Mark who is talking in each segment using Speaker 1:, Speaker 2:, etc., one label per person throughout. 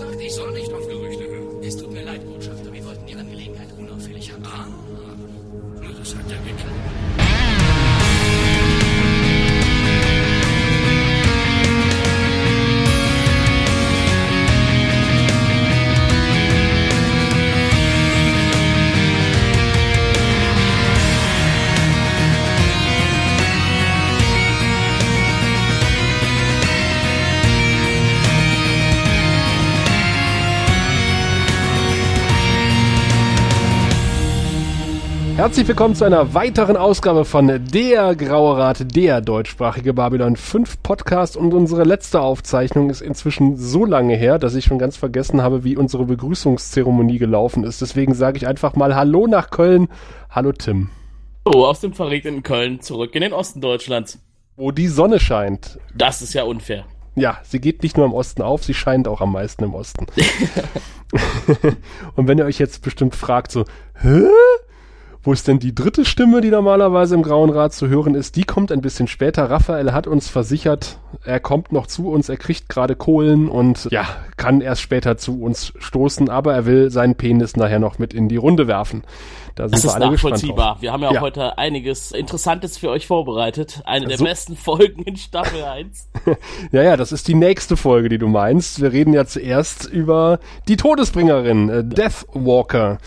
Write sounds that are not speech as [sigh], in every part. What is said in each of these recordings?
Speaker 1: gesagt, ich soll nicht auf Gerüchte hören.
Speaker 2: Es tut mir leid, Botschafter. Wir wollten die Angelegenheit unauffällig handhaben.
Speaker 1: Ah, das hat ja geklappt.
Speaker 3: Herzlich willkommen zu einer weiteren Ausgabe von Der Graue Rat, der deutschsprachige Babylon 5 Podcast. Und unsere letzte Aufzeichnung ist inzwischen so lange her, dass ich schon ganz vergessen habe, wie unsere Begrüßungszeremonie gelaufen ist. Deswegen sage ich einfach mal Hallo nach Köln. Hallo Tim.
Speaker 4: Oh, aus dem verregneten Köln zurück in den Osten Deutschlands.
Speaker 3: Wo die Sonne scheint.
Speaker 4: Das ist ja unfair.
Speaker 3: Ja, sie geht nicht nur im Osten auf, sie scheint auch am meisten im Osten. [laughs] [laughs] Und wenn ihr euch jetzt bestimmt fragt, so, hä? Wo ist denn die dritte Stimme, die normalerweise im Grauen Rat zu hören ist? Die kommt ein bisschen später. Raphael hat uns versichert, er kommt noch zu uns, er kriegt gerade Kohlen und ja, kann erst später zu uns stoßen, aber er will seinen Penis nachher noch mit in die Runde werfen.
Speaker 4: Da sind das wir ist nachvollziehbar. Wir haben ja, ja, heute einiges Interessantes für euch vorbereitet. Eine der so. besten Folgen in Staffel 1. [laughs]
Speaker 3: ja, ja, das ist die nächste Folge, die du meinst. Wir reden ja zuerst über die Todesbringerin, äh, Deathwalker.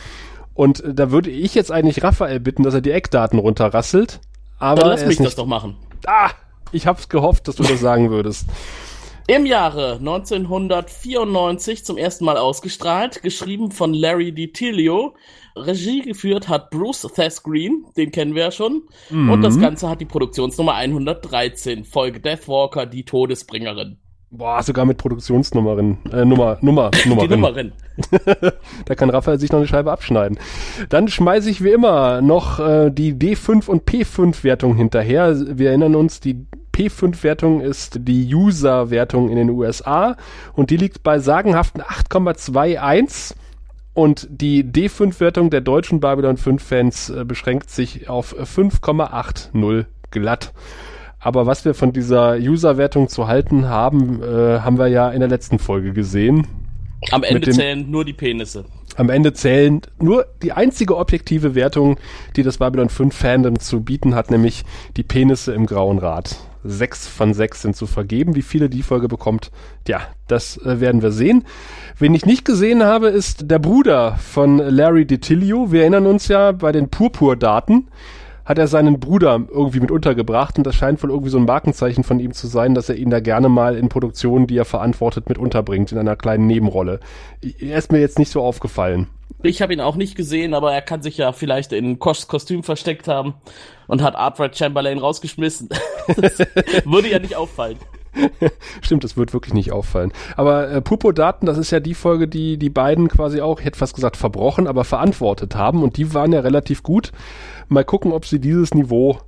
Speaker 3: Und äh, da würde ich jetzt eigentlich Raphael bitten, dass er die Eckdaten runterrasselt. Aber
Speaker 4: Dann lass mich das doch machen.
Speaker 3: Ah, ich hab's gehofft, dass du das sagen würdest.
Speaker 4: Im Jahre 1994 zum ersten Mal ausgestrahlt, geschrieben von Larry DiTilio. Regie geführt hat Bruce Thesgreen, den kennen wir ja schon. Mhm. Und das Ganze hat die Produktionsnummer 113, Folge Deathwalker, die Todesbringerin.
Speaker 3: Boah, sogar mit Produktionsnummerin. Äh, Nummer, Nummer, Nummerin. [laughs] Die Nummerin. [laughs] da kann Raphael sich noch eine Scheibe abschneiden. Dann schmeiße ich wie immer noch äh, die D5 und P5-Wertung hinterher. Wir erinnern uns, die P5-Wertung ist die User-Wertung in den USA und die liegt bei sagenhaften 8,21. Und die D5-Wertung der deutschen Babylon 5-Fans äh, beschränkt sich auf 5,80 glatt. Aber was wir von dieser User-Wertung zu halten haben, äh, haben wir ja in der letzten Folge gesehen.
Speaker 4: Am Ende dem, zählen nur die Penisse.
Speaker 3: Am Ende zählen nur die einzige objektive Wertung, die das Babylon 5 Fandom zu bieten hat, nämlich die Penisse im Grauen Rad. Sechs von sechs sind zu vergeben. Wie viele die Folge bekommt, ja, das äh, werden wir sehen. Wen ich nicht gesehen habe, ist der Bruder von Larry DiTilio. Wir erinnern uns ja bei den Purpur-Daten hat er seinen Bruder irgendwie mit untergebracht und das scheint wohl irgendwie so ein Markenzeichen von ihm zu sein, dass er ihn da gerne mal in Produktionen, die er verantwortet, mit unterbringt, in einer kleinen Nebenrolle. Er ist mir jetzt nicht so aufgefallen.
Speaker 4: Ich habe ihn auch nicht gesehen, aber er kann sich ja vielleicht in Koschs Kostüm versteckt haben und hat Artfred Chamberlain rausgeschmissen. [laughs] würde ja nicht auffallen. [laughs]
Speaker 3: Stimmt, das wird wirklich nicht auffallen. Aber äh, Pupo-Daten, das ist ja die Folge, die die beiden quasi auch, ich hätte fast gesagt, verbrochen, aber verantwortet haben. Und die waren ja relativ gut. Mal gucken, ob sie dieses Niveau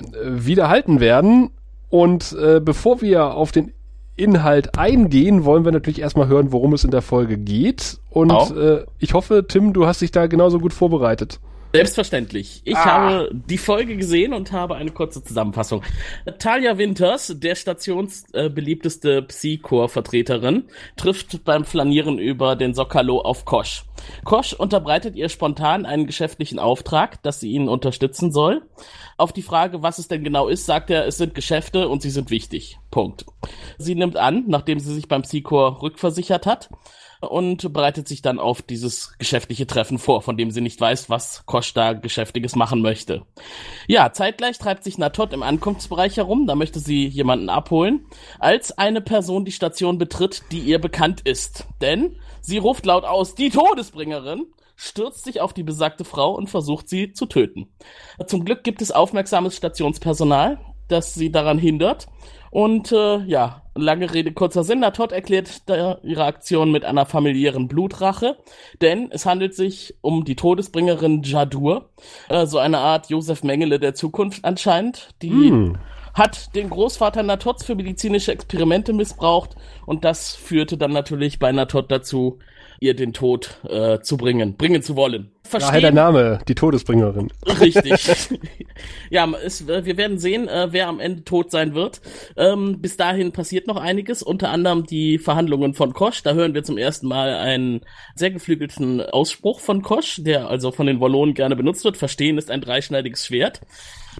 Speaker 3: äh, wieder halten werden. Und äh, bevor wir auf den Inhalt eingehen, wollen wir natürlich erstmal hören, worum es in der Folge geht. Und oh. äh, ich hoffe, Tim, du hast dich da genauso gut vorbereitet.
Speaker 4: Selbstverständlich. Ich ah. habe die Folge gesehen und habe eine kurze Zusammenfassung. Talia Winters, der stationsbeliebteste äh, Psy-Core-Vertreterin, trifft beim Flanieren über den Sokalo auf Kosch. Kosch unterbreitet ihr spontan einen geschäftlichen Auftrag, dass sie ihn unterstützen soll. Auf die Frage, was es denn genau ist, sagt er, es sind Geschäfte und sie sind wichtig. Punkt. Sie nimmt an, nachdem sie sich beim Psy-Core rückversichert hat und bereitet sich dann auf dieses geschäftliche Treffen vor, von dem sie nicht weiß, was Kosch da Geschäftiges machen möchte. Ja, zeitgleich treibt sich Natot im Ankunftsbereich herum, da möchte sie jemanden abholen, als eine Person die Station betritt, die ihr bekannt ist. Denn sie ruft laut aus, die Todesbringerin, stürzt sich auf die besagte Frau und versucht sie zu töten. Zum Glück gibt es aufmerksames Stationspersonal, das sie daran hindert und äh, ja, lange Rede, kurzer Sinn. Todd erklärt ihre Aktion mit einer familiären Blutrache, denn es handelt sich um die Todesbringerin Jadur, äh, so eine Art Josef Mengele der Zukunft anscheinend, die mm. hat den Großvater Natots für medizinische Experimente missbraucht und das führte dann natürlich bei Natot dazu, ihr den Tod äh, zu bringen, bringen zu wollen.
Speaker 3: verstehen. Daher der Name, die Todesbringerin.
Speaker 4: Richtig. [laughs] [laughs] ja, es, wir werden sehen, äh, wer am Ende tot sein wird. Ähm, bis dahin passiert noch einiges, unter anderem die Verhandlungen von Kosch. Da hören wir zum ersten Mal einen sehr geflügelten Ausspruch von Kosch, der also von den Wallonen gerne benutzt wird. Verstehen ist ein dreischneidiges Schwert.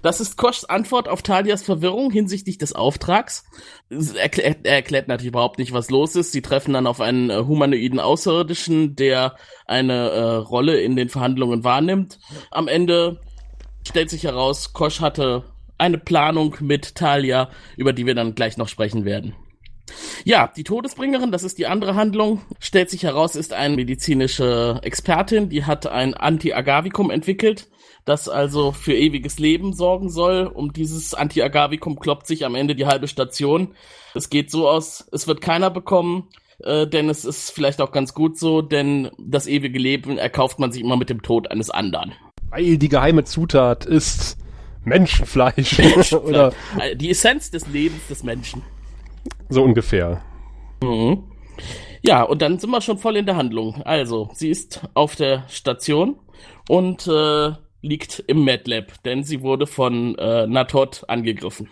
Speaker 4: Das ist Koschs Antwort auf Talias Verwirrung hinsichtlich des Auftrags. Er, erklärt, er erklärt natürlich überhaupt nicht, was los ist. Sie treffen dann auf einen äh, humanoiden Außerirdischen, der eine äh, Rolle in den Verhandlungen wahrnimmt. Am Ende stellt sich heraus, Kosch hatte eine Planung mit Talia, über die wir dann gleich noch sprechen werden. Ja, die Todesbringerin, das ist die andere Handlung, stellt sich heraus, ist eine medizinische Expertin, die hat ein Anti-Agavicum entwickelt das also für ewiges Leben sorgen soll. Um dieses Anti-Agavicum kloppt sich am Ende die halbe Station. Es geht so aus, es wird keiner bekommen, äh, denn es ist vielleicht auch ganz gut so, denn das ewige Leben erkauft man sich immer mit dem Tod eines anderen.
Speaker 3: Weil die geheime Zutat ist Menschenfleisch. Menschenfleisch. [laughs] Oder
Speaker 4: die Essenz des Lebens des Menschen.
Speaker 3: So ungefähr.
Speaker 4: Mhm. Ja, und dann sind wir schon voll in der Handlung. Also, sie ist auf der Station und äh, liegt im MedLab, denn sie wurde von äh, Natot angegriffen.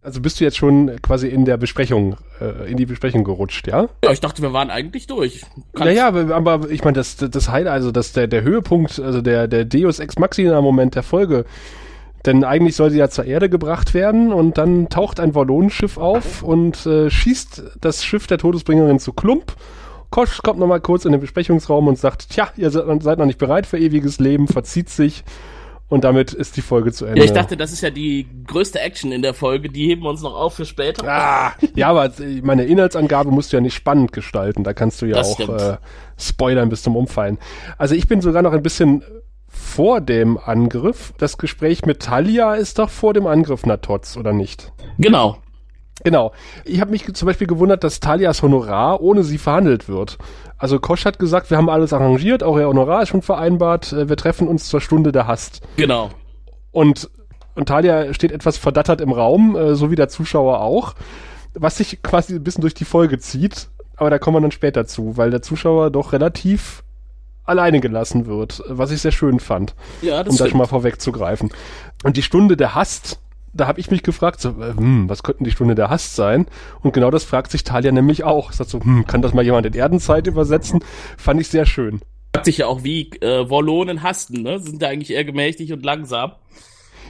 Speaker 3: Also bist du jetzt schon quasi in der Besprechung, äh, in die Besprechung gerutscht, ja?
Speaker 4: Ja, ich dachte, wir waren eigentlich durch.
Speaker 3: Kannst ja, ja, aber ich meine, das, das Highlight, also das, der, der Höhepunkt, also der, der Deus Ex Machina Moment der Folge, denn eigentlich soll sie ja zur Erde gebracht werden und dann taucht ein Wallonenschiff auf und äh, schießt das Schiff der Todesbringerin zu Klump. Kosch kommt nochmal kurz in den Besprechungsraum und sagt, tja, ihr seid noch nicht bereit für ewiges Leben, verzieht sich und damit ist die Folge zu Ende.
Speaker 4: Ja, ich dachte, das ist ja die größte Action in der Folge. Die heben wir uns noch auf für später.
Speaker 3: Ah, ja, aber meine Inhaltsangabe musst du ja nicht spannend gestalten. Da kannst du ja das auch äh, spoilern bis zum Umfallen. Also ich bin sogar noch ein bisschen vor dem Angriff. Das Gespräch mit Talia ist doch vor dem Angriff Natots, oder nicht?
Speaker 4: Genau.
Speaker 3: Genau. Ich habe mich zum Beispiel gewundert, dass Talias Honorar ohne sie verhandelt wird. Also Kosch hat gesagt, wir haben alles arrangiert, auch ihr Honorar ist schon vereinbart, äh, wir treffen uns zur Stunde der Hast.
Speaker 4: Genau.
Speaker 3: Und, und Talia steht etwas verdattert im Raum, äh, so wie der Zuschauer auch, was sich quasi ein bisschen durch die Folge zieht, aber da kommen wir dann später zu, weil der Zuschauer doch relativ alleine gelassen wird, was ich sehr schön fand. Ja, das um das schon mal vorwegzugreifen. Und die Stunde der Hast da habe ich mich gefragt, so, äh, hm, was könnten die Stunde der Hast sein? Und genau das fragt sich Talia nämlich auch. Sagt so, hm, kann das mal jemand in Erdenzeit übersetzen? Fand ich sehr schön.
Speaker 4: Fragt sich ja auch, wie äh, Wollonen hasten, ne? Sind da eigentlich eher gemächlich und langsam?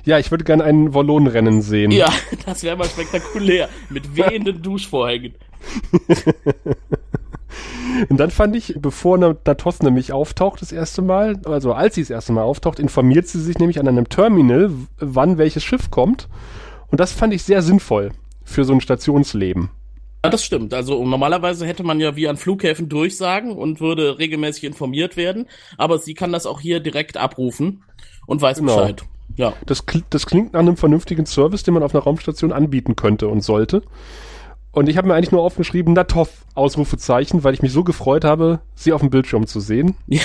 Speaker 3: Ja, ich würde gerne ein Wallonenrennen sehen.
Speaker 4: Ja, [laughs] das wäre mal spektakulär. Mit wehenden Duschvorhängen. [laughs]
Speaker 3: Und dann fand ich, bevor Natos nämlich auftaucht das erste Mal, also als sie das erste Mal auftaucht, informiert sie sich nämlich an einem Terminal, wann welches Schiff kommt. Und das fand ich sehr sinnvoll für so ein Stationsleben.
Speaker 4: Ja, das stimmt. Also normalerweise hätte man ja wie an Flughäfen durchsagen und würde regelmäßig informiert werden, aber sie kann das auch hier direkt abrufen und weiß genau. Bescheid.
Speaker 3: Ja. Das, das klingt nach einem vernünftigen Service, den man auf einer Raumstation anbieten könnte und sollte. Und ich habe mir eigentlich nur aufgeschrieben, Natov, Ausrufezeichen, weil ich mich so gefreut habe, sie auf dem Bildschirm zu sehen. Ja.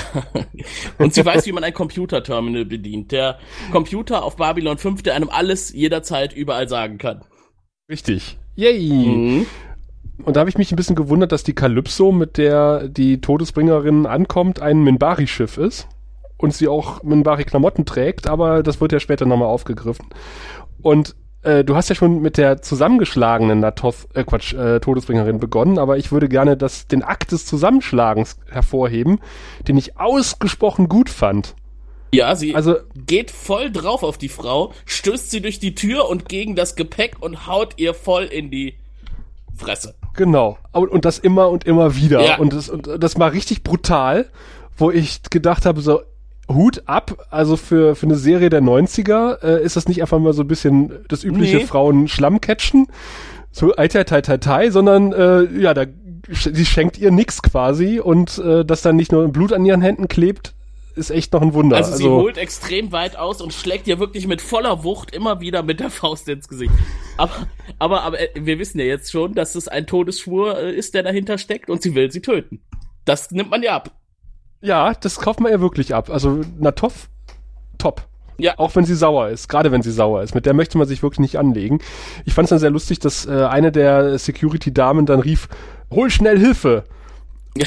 Speaker 4: Und sie weiß, wie man ein Computerterminal bedient. Der Computer auf Babylon 5, der einem alles jederzeit überall sagen kann.
Speaker 3: Richtig. Yay! Mhm. Und da habe ich mich ein bisschen gewundert, dass die Kalypso, mit der die Todesbringerin ankommt, ein Minbari-Schiff ist. Und sie auch Minbari-Klamotten trägt, aber das wird ja später nochmal aufgegriffen. Und äh, du hast ja schon mit der zusammengeschlagenen Natoth, äh, Quatsch, äh, Todesbringerin begonnen, aber ich würde gerne das, den Akt des Zusammenschlagens hervorheben, den ich ausgesprochen gut fand.
Speaker 4: Ja, sie also, geht voll drauf auf die Frau, stößt sie durch die Tür und gegen das Gepäck und haut ihr voll in die Fresse.
Speaker 3: Genau. Und, und das immer und immer wieder. Ja. Und, das, und das war richtig brutal, wo ich gedacht habe, so, Hut ab, also für, für eine Serie der 90er äh, ist das nicht einfach mal so ein bisschen das übliche nee. Frauen Schlammcatchen, so ei tai tai sondern äh, ja, da sie schenkt ihr nix quasi und äh, dass dann nicht nur Blut an ihren Händen klebt, ist echt noch ein Wunder.
Speaker 4: Also sie also, holt extrem weit aus und schlägt ihr wirklich mit voller Wucht immer wieder mit der Faust ins Gesicht. Aber, aber, aber äh, wir wissen ja jetzt schon, dass es ein Todesschwur äh, ist, der dahinter steckt und sie will sie töten. Das nimmt man ja ab.
Speaker 3: Ja, das kauft man ja wirklich ab. Also Natov, top. Ja. Auch wenn sie sauer ist, gerade wenn sie sauer ist. Mit der möchte man sich wirklich nicht anlegen. Ich fand es dann sehr lustig, dass äh, eine der Security-Damen dann rief, hol schnell Hilfe.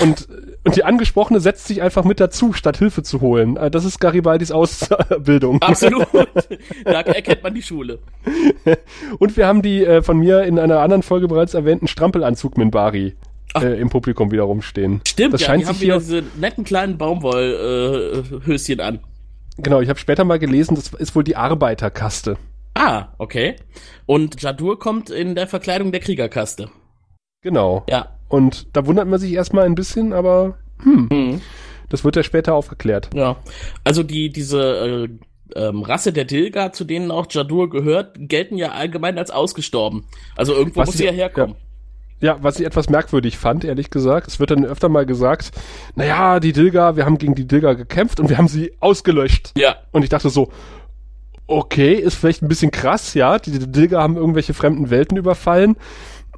Speaker 3: Und, und die Angesprochene setzt sich einfach mit dazu, statt Hilfe zu holen. Äh, Das ist Garibaldis Ausbildung.
Speaker 4: Absolut. [laughs] da erkennt man die Schule.
Speaker 3: Und wir haben die äh, von mir in einer anderen Folge bereits erwähnten Strampelanzug Minbari äh, im Publikum wieder rumstehen.
Speaker 4: Stimmt,
Speaker 3: das
Speaker 4: ja,
Speaker 3: scheint
Speaker 4: die haben
Speaker 3: sich
Speaker 4: wieder
Speaker 3: hier,
Speaker 4: diese netten kleinen Baumwollhöschen an.
Speaker 3: genau, ich habe später mal gelesen, das ist wohl die Arbeiterkaste.
Speaker 4: Ah, okay. Und Jadur kommt in der Verkleidung der Kriegerkaste.
Speaker 3: Genau.
Speaker 4: Ja.
Speaker 3: Und da wundert man sich erstmal ein bisschen, aber hm,
Speaker 4: Mhm.
Speaker 3: das wird ja später aufgeklärt.
Speaker 4: Ja. Also die, diese äh, ähm, Rasse der Dilga, zu denen auch Jadur gehört, gelten ja allgemein als ausgestorben. Also irgendwo
Speaker 3: Was
Speaker 4: muss
Speaker 3: sie-
Speaker 4: sie ja herkommen.
Speaker 3: Ja, was ich etwas merkwürdig fand, ehrlich gesagt, es wird dann öfter mal gesagt, naja, die Dilga, wir haben gegen die Dilga gekämpft und wir haben sie ausgelöscht.
Speaker 4: Ja.
Speaker 3: Und ich dachte so, okay, ist vielleicht ein bisschen krass, ja, die Dilga haben irgendwelche fremden Welten überfallen.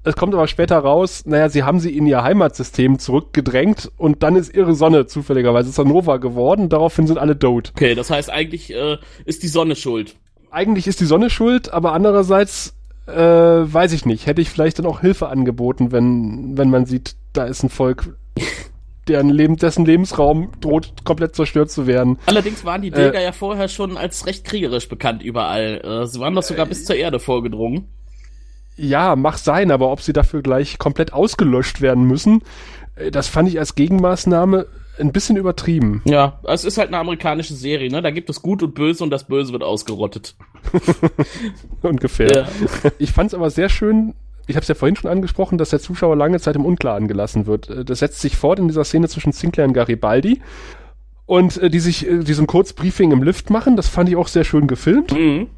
Speaker 3: Es kommt aber später raus, naja, sie haben sie in ihr Heimatsystem zurückgedrängt und dann ist ihre Sonne zufälligerweise zur Nova geworden, daraufhin sind alle tot.
Speaker 4: Okay, das heißt eigentlich äh, ist die Sonne schuld.
Speaker 3: Eigentlich ist die Sonne schuld, aber andererseits äh, weiß ich nicht, hätte ich vielleicht dann auch Hilfe angeboten, wenn, wenn man sieht, da ist ein Volk, deren Leben, dessen Lebensraum droht komplett zerstört zu werden.
Speaker 4: Allerdings waren die Dilga ja vorher schon als recht kriegerisch bekannt überall. Äh, sie waren doch sogar bis zur Erde vorgedrungen.
Speaker 3: Ja, mag sein, aber ob sie dafür gleich komplett ausgelöscht werden müssen, äh, das fand ich als Gegenmaßnahme ein bisschen übertrieben.
Speaker 4: Ja, es ist halt eine amerikanische Serie, ne? Da gibt es Gut und Böse und das Böse wird ausgerottet. [laughs]
Speaker 3: Ungefähr.
Speaker 4: Ja.
Speaker 3: Ich fand es aber sehr schön, ich habe es ja vorhin schon angesprochen, dass der Zuschauer lange Zeit im Unklaren gelassen wird. Äh, Das setzt sich fort in dieser Szene zwischen Sinclair und Garibaldi. Und äh, die sich äh, diesen Kurzbriefing im Lift machen, das fand ich auch sehr schön gefilmt.
Speaker 4: Mhm.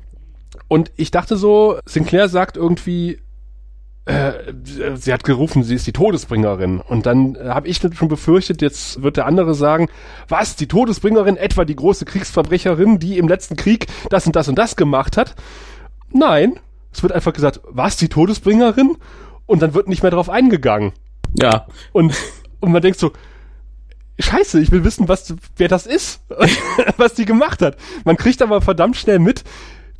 Speaker 3: Und ich dachte so, Sinclair sagt irgendwie, äh, sie hat gerufen, sie ist die Todesbringerin. Und dann äh, habe ich schon befürchtet, jetzt wird der andere sagen, was, die Todesbringerin, etwa die große Kriegsverbrecherin, die im letzten Krieg das und das und das gemacht hat? Nein, es wird einfach gesagt, was, die Todesbringerin? Und dann wird nicht mehr drauf eingegangen.
Speaker 4: Ja.
Speaker 3: Und, und man denkt so, Scheiße, ich will wissen, was, wer das ist, [laughs] was die gemacht hat. Man kriegt aber verdammt schnell mit,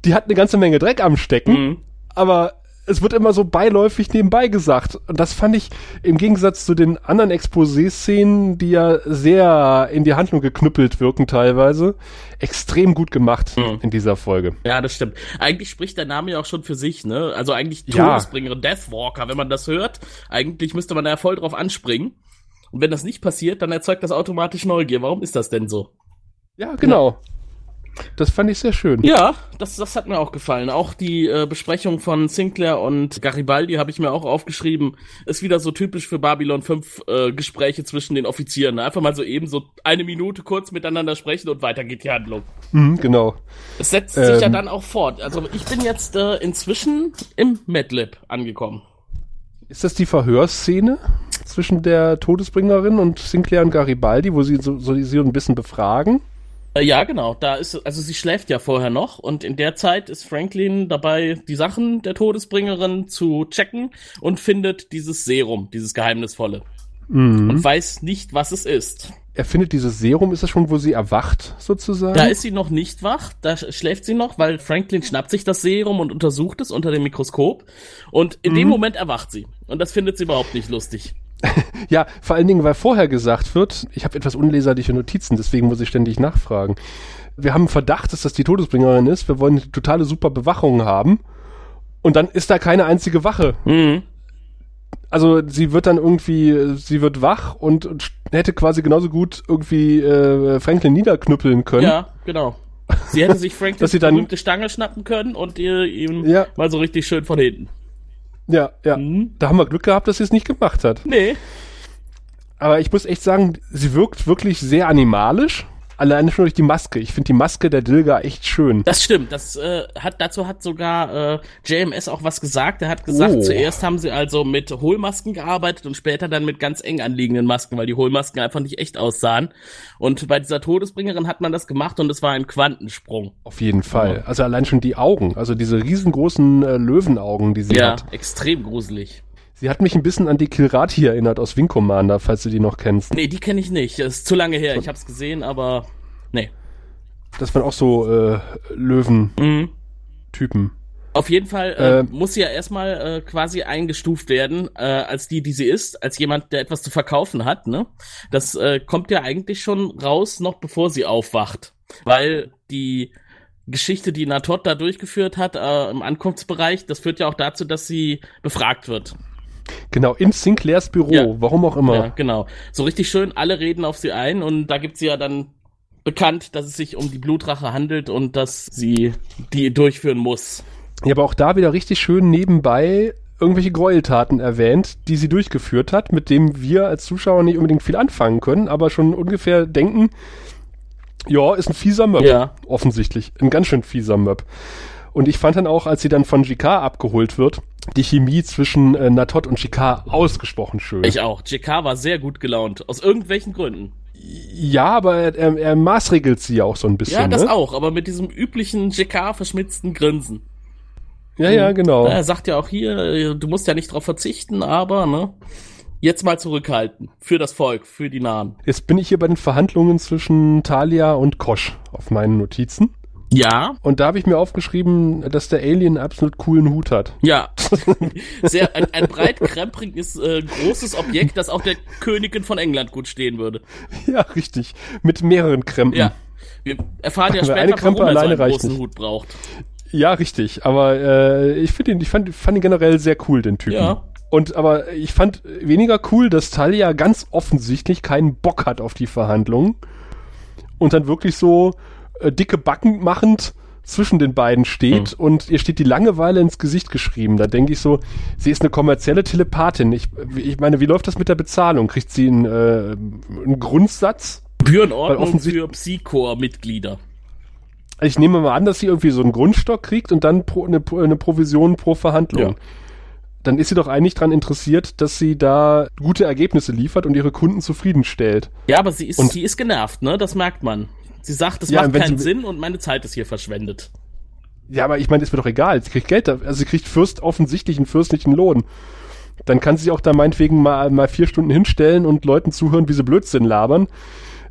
Speaker 3: die hat eine ganze Menge Dreck am Stecken,
Speaker 4: Mhm.
Speaker 3: aber es wird immer so beiläufig nebenbei gesagt. Und das fand ich im Gegensatz zu den anderen Exposé-Szenen, die ja sehr in die Handlung geknüppelt wirken teilweise, extrem gut gemacht
Speaker 4: Mhm.
Speaker 3: in dieser Folge.
Speaker 4: Ja, das stimmt. Eigentlich spricht der Name ja auch schon für sich, ne? Also eigentlich
Speaker 3: Ja.
Speaker 4: Todesbringerin, Deathwalker, wenn man das hört. Eigentlich müsste man da ja voll drauf anspringen. Und wenn das nicht passiert, dann erzeugt das automatisch Neugier. Warum ist das denn so?
Speaker 3: Ja, genau. Das fand ich sehr schön.
Speaker 4: Ja, das, das hat mir auch gefallen. Auch die äh, Besprechung von Sinclair und Garibaldi habe ich mir auch aufgeschrieben. Ist wieder so typisch für Babylon 5 äh, Gespräche zwischen den Offizieren. Einfach mal so eben so eine Minute kurz miteinander sprechen und weiter geht die Handlung.
Speaker 3: Mhm, genau.
Speaker 4: Es setzt sich ja
Speaker 3: Ähm.
Speaker 4: dann auch fort. Also ich bin jetzt äh, inzwischen im MadLib angekommen.
Speaker 3: Ist das die Verhörszene zwischen der Todesbringerin und Sinclair und Garibaldi, wo sie so, so, sie so ein bisschen befragen?
Speaker 4: Äh, ja, genau. Da ist, also sie schläft ja vorher noch und in der Zeit ist Franklin dabei, die Sachen der Todesbringerin zu checken und findet dieses Serum, dieses geheimnisvolle. Und weiß nicht, was es ist.
Speaker 3: Er findet dieses Serum, ist das schon, wo sie erwacht, sozusagen?
Speaker 4: Da ist sie noch nicht wach, da sch- schläft sie noch, weil Franklin schnappt sich das Serum und untersucht es unter dem Mikroskop. Und in dem Moment erwacht sie. Und das findet sie überhaupt nicht lustig. [laughs]
Speaker 3: ja, vor allen Dingen, weil vorher gesagt wird, ich habe etwas unleserliche Notizen, deswegen muss ich ständig nachfragen. Wir haben Verdacht, dass das die Todesbringerin ist. Wir wollen eine totale super Bewachung haben. Und dann ist da keine einzige Wache.
Speaker 4: Mhm.
Speaker 3: Also sie wird dann irgendwie, sie wird wach und, und hätte quasi genauso gut irgendwie äh, Franklin niederknüppeln können.
Speaker 4: Ja, genau. Sie hätte sich [laughs] Franklins
Speaker 3: Dass sie dann-
Speaker 4: berühmte Stange schnappen können und ihr ihm
Speaker 3: Ja.
Speaker 4: mal so richtig schön von hinten.
Speaker 3: Ja. ja.
Speaker 4: Mhm.
Speaker 3: Da haben wir Glück gehabt, dass sie es nicht gemacht hat.
Speaker 4: Nee.
Speaker 3: Aber ich muss echt sagen, sie wirkt wirklich sehr animalisch. Alleine schon durch die Maske. Ich finde die Maske der Dilga echt schön.
Speaker 4: Das stimmt. Das äh, hat dazu hat sogar äh, JMS auch was gesagt. Er hat gesagt,
Speaker 3: Oh.
Speaker 4: zuerst haben sie also mit Hohlmasken gearbeitet und später dann mit ganz eng anliegenden Masken, weil die Hohlmasken einfach nicht echt aussahen. Und bei dieser Todesbringerin hat man das gemacht und es war ein Quantensprung.
Speaker 3: Auf jeden Fall. Also allein schon die Augen. Also diese riesengroßen äh, Löwenaugen, die sie
Speaker 4: ja,
Speaker 3: hat.
Speaker 4: extrem gruselig.
Speaker 3: Sie hat mich ein bisschen an die Kilrati erinnert aus Wing Commander, falls du die noch kennst.
Speaker 4: Nee, die kenne ich nicht. Das ist zu lange her. Ich hab's gesehen, aber nee.
Speaker 3: Das waren auch so äh, Löwen-Typen.
Speaker 4: Mhm. Auf jeden Fall äh, äh, muss sie ja erstmal äh, quasi eingestuft werden, äh, als die, die sie ist, als jemand, der etwas zu verkaufen hat. Ne? Das äh, kommt ja eigentlich schon raus, noch bevor sie aufwacht. Weil die Geschichte, die Natot da durchgeführt hat äh, im Ankunftsbereich, das führt ja auch dazu, dass sie befragt wird.
Speaker 3: Genau, in Sinclairs Büro, ja. warum auch immer. Ja,
Speaker 4: genau. So richtig schön, alle reden auf sie ein und da gibt sie ja dann bekannt, dass es sich um die Blutrache handelt und dass sie die durchführen muss.
Speaker 3: Ja, aber auch da wieder richtig schön nebenbei irgendwelche Gräueltaten erwähnt, die sie durchgeführt hat, mit dem wir als Zuschauer nicht unbedingt viel anfangen können, aber schon ungefähr denken, ja, ist ein fieser Möb. Ja. Offensichtlich. Ein ganz schön fieser Möb. Und ich fand dann auch, als sie dann von JK abgeholt wird, die Chemie zwischen äh, Natot und JK ausgesprochen schön.
Speaker 4: Ich auch. JK war sehr gut gelaunt. Aus irgendwelchen Gründen.
Speaker 3: Ja, aber er, er, maßregelt sie ja auch so ein bisschen. Ja,
Speaker 4: das
Speaker 3: ne?
Speaker 4: auch, aber mit diesem üblichen JK verschmitzten Grinsen.
Speaker 3: Ja, ja, genau.
Speaker 4: Er sagt ja auch hier, du musst ja nicht drauf verzichten, aber, ne? Jetzt mal zurückhalten. Für das Volk, für die Nahen.
Speaker 3: Jetzt bin ich hier bei den Verhandlungen zwischen Talia und Kosch auf meinen Notizen.
Speaker 4: Ja.
Speaker 3: Und da habe ich mir aufgeschrieben, dass der Alien einen absolut coolen Hut hat.
Speaker 4: Ja. [laughs] Sehr, ein, ein breit krempriges, äh, großes Objekt, das auch der Königin von England gut stehen würde.
Speaker 3: Ja, richtig. Mit mehreren Krempen.
Speaker 4: Ja. Wir erfahren ja später, warum er so einen großen nicht. Hut braucht.
Speaker 3: Ja, richtig. Aber äh, ich finde ihn, ich fand, fand ihn generell sehr cool, den Typen. Ja. Und aber ich fand weniger cool, dass Talia ganz offensichtlich keinen Bock hat auf die Verhandlungen und dann wirklich so äh, dicke Backen machend zwischen den beiden steht mhm. und ihr steht die Langeweile ins Gesicht geschrieben. Da denke ich so, sie ist eine kommerzielle Telepathin. Ich, ich meine, wie läuft das mit der Bezahlung? Kriegt sie einen, äh, einen Grundsatz?
Speaker 4: Gebührenordnung für Psychor-Mitglieder.
Speaker 3: Ich nehme mal an, dass sie irgendwie so einen Grundstock kriegt und dann pro, eine, eine Provision pro Verhandlung. Ja dann ist sie doch eigentlich daran interessiert, dass sie da gute Ergebnisse liefert und ihre Kunden zufriedenstellt.
Speaker 4: Ja, aber sie ist, und, sie ist genervt, ne? Das merkt man. Sie sagt, es ja, macht keinen Sinn und meine Zeit ist hier verschwendet.
Speaker 3: Ja, aber ich meine, ist mir doch egal. Sie kriegt Geld, also sie kriegt fürst offensichtlich einen fürstlichen Lohn. Dann kann sie sich auch da meinetwegen mal, mal vier Stunden hinstellen und Leuten zuhören, wie sie Blödsinn labern.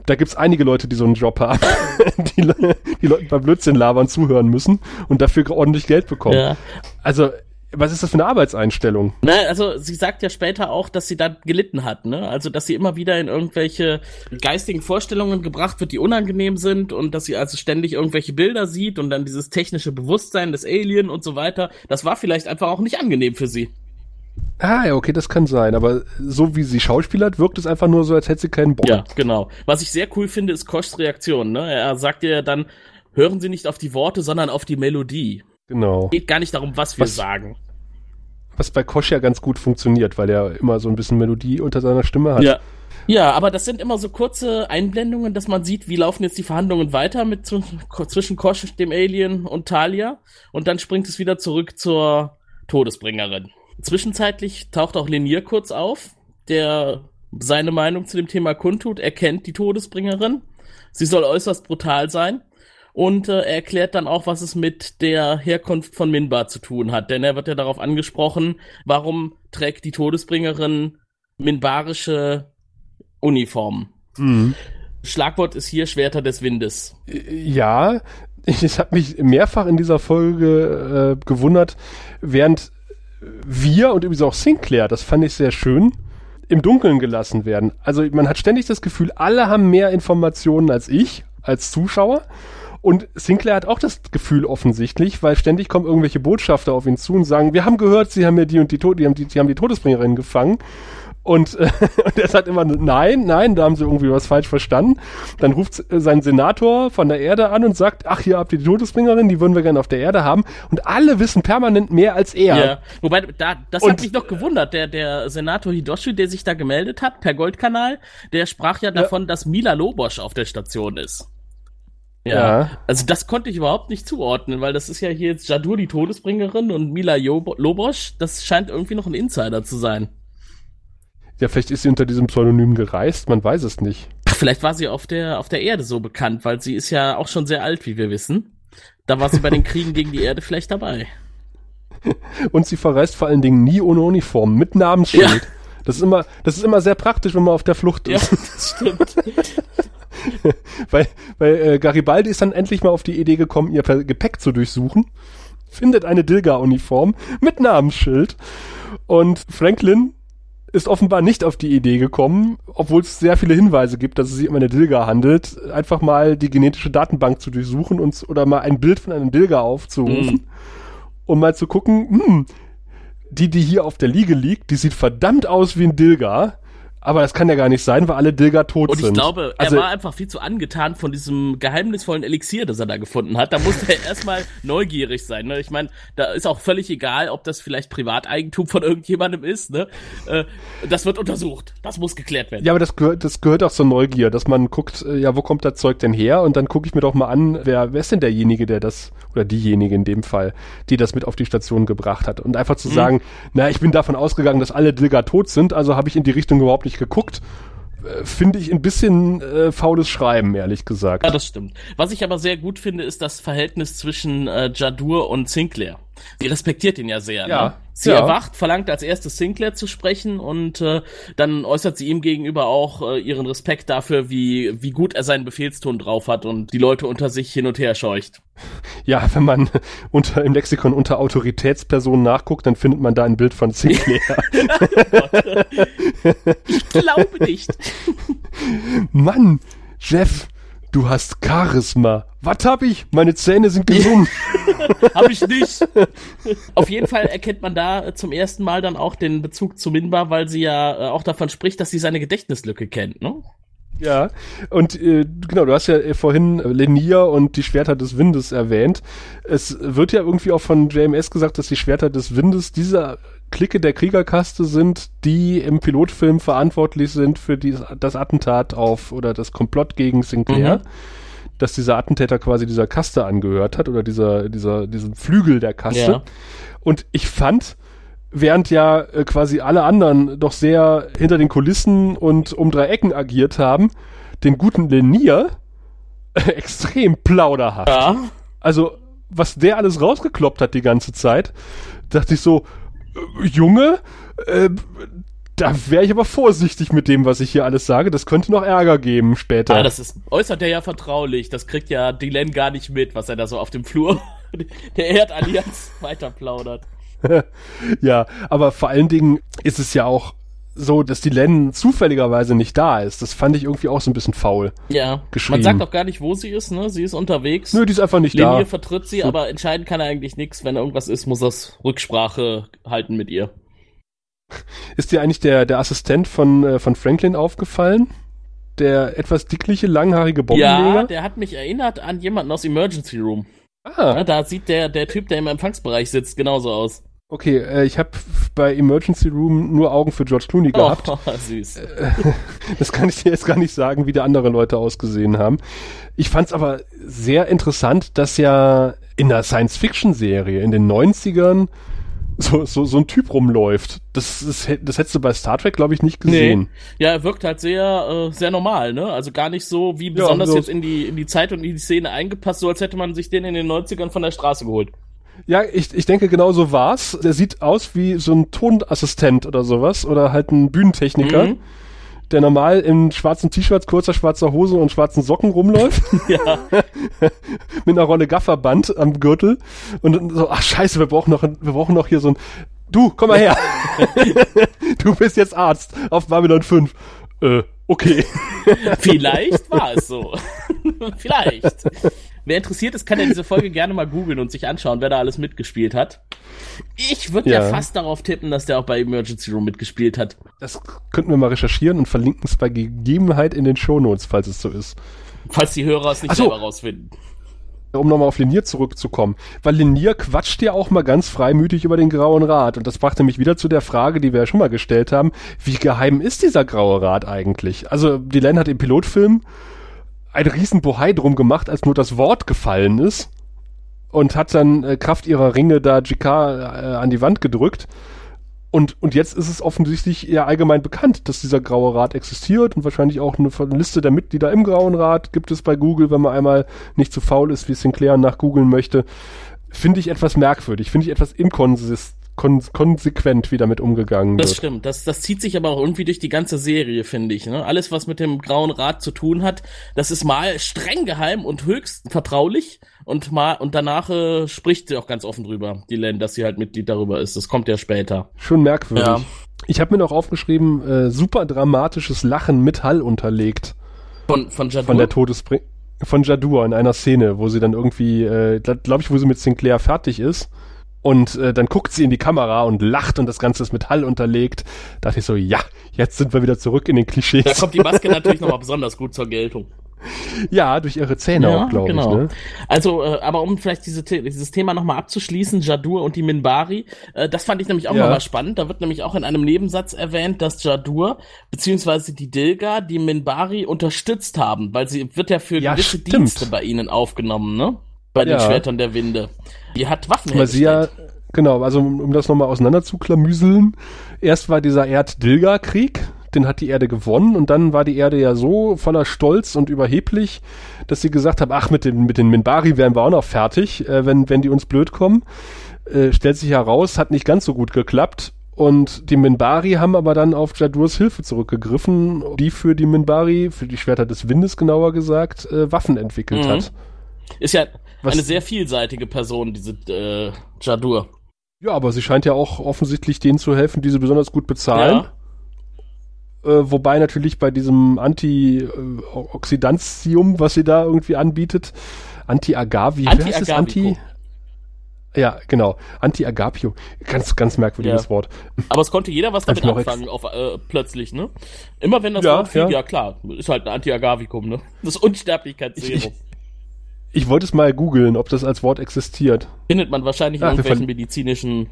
Speaker 3: Da gibt's einige Leute, die so einen Job haben, [laughs] die, die Leuten beim Blödsinn labern zuhören müssen und dafür ordentlich Geld bekommen. Ja. Also was ist das für eine Arbeitseinstellung?
Speaker 4: Na, also sie sagt ja später auch, dass sie da gelitten hat, ne? Also dass sie immer wieder in irgendwelche geistigen Vorstellungen gebracht wird, die unangenehm sind und dass sie also ständig irgendwelche Bilder sieht und dann dieses technische Bewusstsein des Alien und so weiter. Das war vielleicht einfach auch nicht angenehm für sie.
Speaker 3: Ah, ja, okay, das kann sein. Aber so wie sie schauspielert, wirkt es einfach nur so, als hätte sie keinen Bock.
Speaker 4: Ja, genau. Was ich sehr cool finde, ist Koschs Reaktion. Ne? Er sagt ja dann, hören Sie nicht auf die Worte, sondern auf die Melodie.
Speaker 3: Genau.
Speaker 4: Geht gar nicht darum, was wir was, sagen.
Speaker 3: Was bei Kosch ja ganz gut funktioniert, weil er immer so ein bisschen Melodie unter seiner Stimme hat.
Speaker 4: Ja. Ja, aber das sind immer so kurze Einblendungen, dass man sieht, wie laufen jetzt die Verhandlungen weiter mit zwischen Kosch, dem Alien und Talia. Und dann springt es wieder zurück zur Todesbringerin. Zwischenzeitlich taucht auch Lenier kurz auf, der seine Meinung zu dem Thema kundtut. Er kennt die Todesbringerin. Sie soll äußerst brutal sein. Und äh, er erklärt dann auch, was es mit der Herkunft von Minbar zu tun hat. Denn er wird ja darauf angesprochen, warum trägt die Todesbringerin minbarische Uniformen. Mhm. Schlagwort ist hier Schwerter des Windes.
Speaker 3: Ja, [laughs] ich habe mich mehrfach in dieser Folge äh, gewundert, während wir und übrigens auch Sinclair, das fand ich sehr schön, im Dunkeln gelassen werden. Also man hat ständig das Gefühl, alle haben mehr Informationen als ich, als Zuschauer. Und Sinclair hat auch das Gefühl offensichtlich, weil ständig kommen irgendwelche Botschafter auf ihn zu und sagen, wir haben gehört, sie haben ja die und die, die, haben die, die haben die Todesbringerin gefangen. Und, äh, [laughs] und er sagt immer, nein, nein, da haben sie irgendwie was falsch verstanden. Dann ruft sein Senator von der Erde an und sagt, ach, hier habt ihr die Todesbringerin, die würden wir gerne auf der Erde haben. Und alle wissen permanent mehr als er. Ja,
Speaker 4: wobei, da, das und, hat mich noch gewundert. Der, der Senator Hidoshi, der sich da gemeldet hat, per Goldkanal, der sprach ja davon, ja. dass Mila Lobosch auf der Station ist. Ja. ja. Also das konnte ich überhaupt nicht zuordnen, weil das ist ja hier jetzt Jadur die Todesbringerin und Mila Lobosch, das scheint irgendwie noch ein Insider zu sein.
Speaker 3: Ja, vielleicht ist sie unter diesem Pseudonym gereist, man weiß es nicht.
Speaker 4: Vielleicht war sie auf der, auf der Erde so bekannt, weil sie ist ja auch schon sehr alt, wie wir wissen. Da war sie bei den Kriegen gegen die Erde vielleicht dabei. [laughs]
Speaker 3: Und sie verreist vor allen Dingen nie ohne Uniform, mit Namensschild. Ja. Das ist immer, das ist immer sehr praktisch, wenn man auf der Flucht ist. Ja, das stimmt. [laughs] [laughs] weil weil äh, Garibaldi ist dann endlich mal auf die Idee gekommen, ihr Gepäck zu durchsuchen. findet eine Dilga-Uniform mit Namensschild. Und Franklin ist offenbar nicht auf die Idee gekommen, obwohl es sehr viele Hinweise gibt, dass es sich um eine Dilga handelt, einfach mal die genetische Datenbank zu durchsuchen und oder mal ein Bild von einem Dilga aufzurufen, mm. um mal zu gucken, hm, die, die hier auf der Liege liegt, die sieht verdammt aus wie ein Dilga. Aber das kann ja gar nicht sein, weil alle Dilger tot sind.
Speaker 4: Und ich glaube, er also, war einfach viel zu angetan von diesem geheimnisvollen Elixier, das er da gefunden hat. Da musste er [laughs] erstmal neugierig sein. Ne? Ich meine, da ist auch völlig egal, ob das vielleicht Privateigentum von irgendjemandem ist. Ne? Äh, das wird untersucht. Das muss geklärt werden.
Speaker 3: Ja, aber das gehört, das gehört auch zur Neugier, dass man guckt, äh, ja, wo kommt das Zeug denn her? Und dann gucke ich mir doch mal an, wer, wer ist denn derjenige, der das, oder diejenige in dem Fall, die das mit auf die Station gebracht hat. Und einfach zu mhm. sagen, na, ich bin davon ausgegangen, dass alle Dilger tot sind, also habe ich in die Richtung überhaupt nicht nicht geguckt. Äh, finde ich ein bisschen äh, faules Schreiben, ehrlich gesagt.
Speaker 4: Ja, das stimmt. Was ich aber sehr gut finde, ist das Verhältnis zwischen äh, Jadur und Sinclair. Sie respektiert ihn ja sehr. Ja. Ne? Sie ja. erwacht, verlangt als erstes Sinclair zu sprechen und äh, dann äußert sie ihm gegenüber auch äh, ihren Respekt dafür, wie, wie gut er seinen Befehlston drauf hat und die Leute unter sich hin und her scheucht.
Speaker 3: Ja, wenn man [laughs] unter im Lexikon unter Autoritätspersonen nachguckt, dann findet man da ein Bild von Sinclair. [laughs]
Speaker 4: ich glaube nicht. [laughs]
Speaker 3: Mann, Jeff, Du hast Charisma. Was hab ich? Meine Zähne sind gesund. [laughs]
Speaker 4: hab ich nicht. Auf jeden Fall erkennt man da zum ersten Mal dann auch den Bezug zu Minba, weil sie ja äh, auch davon spricht, dass sie seine Gedächtnislücke kennt, ne?
Speaker 3: Ja, und äh, genau, du hast ja äh, vorhin Lenier und die Schwerter des Windes erwähnt. Es wird ja irgendwie auch von JMS gesagt, dass die Schwerter des Windes dieser Clique der Kriegerkaste sind, die im Pilotfilm verantwortlich sind für die, das Attentat auf oder das Komplott gegen Sinclair. Mhm. Dass dieser Attentäter quasi dieser Kaste angehört hat oder dieser, dieser, diesen Flügel der Kaste. Ja. Und ich fand, während ja äh, quasi alle anderen doch sehr hinter den Kulissen und um drei Ecken agiert haben, den guten Lenier äh, [laughs] extrem plauderhaft. Ja. Also, was der alles rausgekloppt hat die ganze Zeit, dachte ich so, Junge, äh, da wäre ich aber vorsichtig mit dem, was ich hier alles sage. Das könnte noch Ärger geben später.
Speaker 4: Ja, das ist, äußert er ja vertraulich. Das kriegt ja Dylan gar nicht mit, was er da so auf dem Flur [laughs] der Erdallianz [laughs] weiter plaudert. [laughs]
Speaker 3: ja, aber vor allen Dingen ist es ja auch so, dass die Len zufälligerweise nicht da ist. Das fand ich irgendwie auch so ein bisschen faul.
Speaker 4: Ja. Geschrieben. Man sagt auch gar nicht, wo sie ist, ne? Sie ist unterwegs.
Speaker 3: Nö, die ist einfach nicht Linie da. Linie
Speaker 4: vertritt sie, so. aber entscheiden kann er eigentlich nichts. Wenn irgendwas ist, muss das Rücksprache halten mit ihr. [laughs]
Speaker 3: Ist dir eigentlich der, der Assistent von, äh, von Franklin aufgefallen? Der etwas dickliche, langhaarige Bombenleger?
Speaker 4: Ja, der hat mich erinnert an jemanden aus Emergency Room. Ah. Ja, da sieht der, der Typ, der im Empfangsbereich sitzt, genauso aus.
Speaker 3: Okay, äh, ich habe bei Emergency Room nur Augen für George Clooney gehabt.
Speaker 4: Oh, [laughs] süß. Äh, [laughs]
Speaker 3: das kann ich dir jetzt gar nicht sagen, wie da andere Leute ausgesehen haben. Ich fand es aber sehr interessant, dass ja in der Science-Fiction-Serie in den 90ern so, so, so ein Typ rumläuft. Das, das, das hättest du bei Star Trek, glaube ich, nicht gesehen.
Speaker 4: Nee. Ja, er wirkt halt sehr, äh, sehr normal, ne? Also gar nicht so wie besonders ja, so jetzt in die, in die Zeit und in die Szene eingepasst, so als hätte man sich den in den 90ern von der Straße geholt.
Speaker 3: Ja, ich, ich denke, genau so war's. Der sieht aus wie so ein Tonassistent oder sowas oder halt ein Bühnentechniker. Mhm. Der normal in schwarzen T-Shirts, kurzer schwarzer Hose und schwarzen Socken rumläuft. [laughs] Ja. [laughs] Mit einer Rolle Gafferband am Gürtel. Und so, ach scheiße, wir brauchen noch, wir brauchen noch hier so ein, du, komm mal her. [laughs] du bist jetzt Arzt auf Babylon 5. Äh, okay.
Speaker 4: Vielleicht war es so. Vielleicht. Wer interessiert ist, kann ja diese Folge [laughs] gerne mal googeln und sich anschauen, wer da alles mitgespielt hat. Ich würde ja. ja. fast darauf tippen, dass der auch bei Emergency Room mitgespielt hat.
Speaker 3: Das könnten wir mal recherchieren und verlinken es bei Gegebenheit in den Shownotes, falls es so ist.
Speaker 4: Falls die Hörer es nicht so. selber rausfinden.
Speaker 3: Um nochmal auf Linier zurückzukommen. Weil Linier quatscht ja auch mal ganz freimütig über den Grauen Rat. Und das brachte mich wieder zu der Frage, die wir ja schon mal gestellt haben. Wie geheim ist dieser Graue Rat eigentlich? Also, Dylan hat im Pilotfilm ein riesen Bohai drum gemacht, als nur das Wort gefallen ist und hat dann äh, Kraft ihrer Ringe da JK äh, an die Wand gedrückt. Und, und jetzt ist es offensichtlich ja allgemein bekannt, dass dieser Graue Rat existiert und wahrscheinlich auch eine Liste der Mitglieder im Grauen Rat gibt es bei Google, wenn man einmal nicht zu faul ist, wie Sinclair nach googeln möchte. Finde ich etwas merkwürdig, finde ich etwas inkonsistent kon konsequent, wie damit umgegangen
Speaker 4: das
Speaker 3: wird.
Speaker 4: Das stimmt. Das, das zieht sich aber auch irgendwie durch die ganze Serie, finde ich. Ne? Alles, was mit dem Grauen Rat zu tun hat, das ist mal streng geheim und höchst vertraulich und mal und danach äh, spricht sie auch ganz offen drüber, die Len, dass sie halt Mitglied darüber ist. Das kommt ja später.
Speaker 3: Schon merkwürdig. Ja. Ich habe mir noch aufgeschrieben, äh, super dramatisches Lachen mit Hall unterlegt.
Speaker 4: Von, von Jadur?
Speaker 3: Von der Todesbring von Jadur in einer Szene, wo sie dann irgendwie, äh, glaube ich, wo sie mit Sinclair fertig ist. Und äh, dann guckt sie in die Kamera und lacht und das Ganze ist mit Hall unterlegt. Da dachte ich so, ja, jetzt sind wir wieder zurück in den Klischees.
Speaker 4: Da kommt die Maske [laughs] natürlich nochmal besonders gut zur Geltung.
Speaker 3: Ja, durch ihre Zähne ja, auch, glaube genau. ich. Ne?
Speaker 4: Also, äh, aber um vielleicht diese, dieses Thema nochmal abzuschließen, Jadur und die Minbari, äh, das fand ich nämlich auch ja. nochmal spannend. Da wird nämlich auch in einem Nebensatz erwähnt, dass Jadur beziehungsweise die Dilga die Minbari unterstützt haben, weil sie wird ja für
Speaker 3: ja,
Speaker 4: gewisse
Speaker 3: stimmt.
Speaker 4: Dienste bei ihnen aufgenommen, ne? Bei den Schwertern der Winde. Die hat Waffen
Speaker 3: Weil sie ja, genau, also um, um das nochmal auseinander zu klamüseln, erst war dieser Erd-Dilga-Krieg, den hat die Erde gewonnen und dann war die Erde ja so voller Stolz und überheblich, dass sie gesagt haben, ach, mit, dem, mit den Minbari wären wir auch noch fertig, äh, wenn, wenn die uns blöd kommen. Äh, stellt sich heraus, hat nicht ganz so gut geklappt. Und die Minbari haben aber dann auf Jadurs Hilfe zurückgegriffen, die für die Minbari, für die Schwerter des Windes genauer gesagt, äh, Waffen entwickelt mhm. hat.
Speaker 4: Ist ja Was, eine sehr vielseitige Person, diese äh, Jadur.
Speaker 3: Ja, aber sie scheint ja auch offensichtlich denen zu helfen, die sie besonders gut bezahlen. Ja. Äh, wobei natürlich bei diesem Anti-Oxidantium, was sie da irgendwie anbietet, Anti-Agavi,
Speaker 4: Anti heißt Anti?
Speaker 3: Ja, genau. Anti-Agapio. Ganz, ganz merkwürdiges
Speaker 4: ja.
Speaker 3: Wort.
Speaker 4: Aber es konnte jeder was damit anfangen, auf, äh, plötzlich, ne? Immer wenn das ja, Wort fiel, ja. ja klar, ist halt ein Anti-Agavicum, ne? Das Unsterblichkeitsserum.
Speaker 3: Ich, wollte es mal googeln, ob das als Wort existiert.
Speaker 4: Findet man wahrscheinlich in Ach, irgendwelchen medizinischen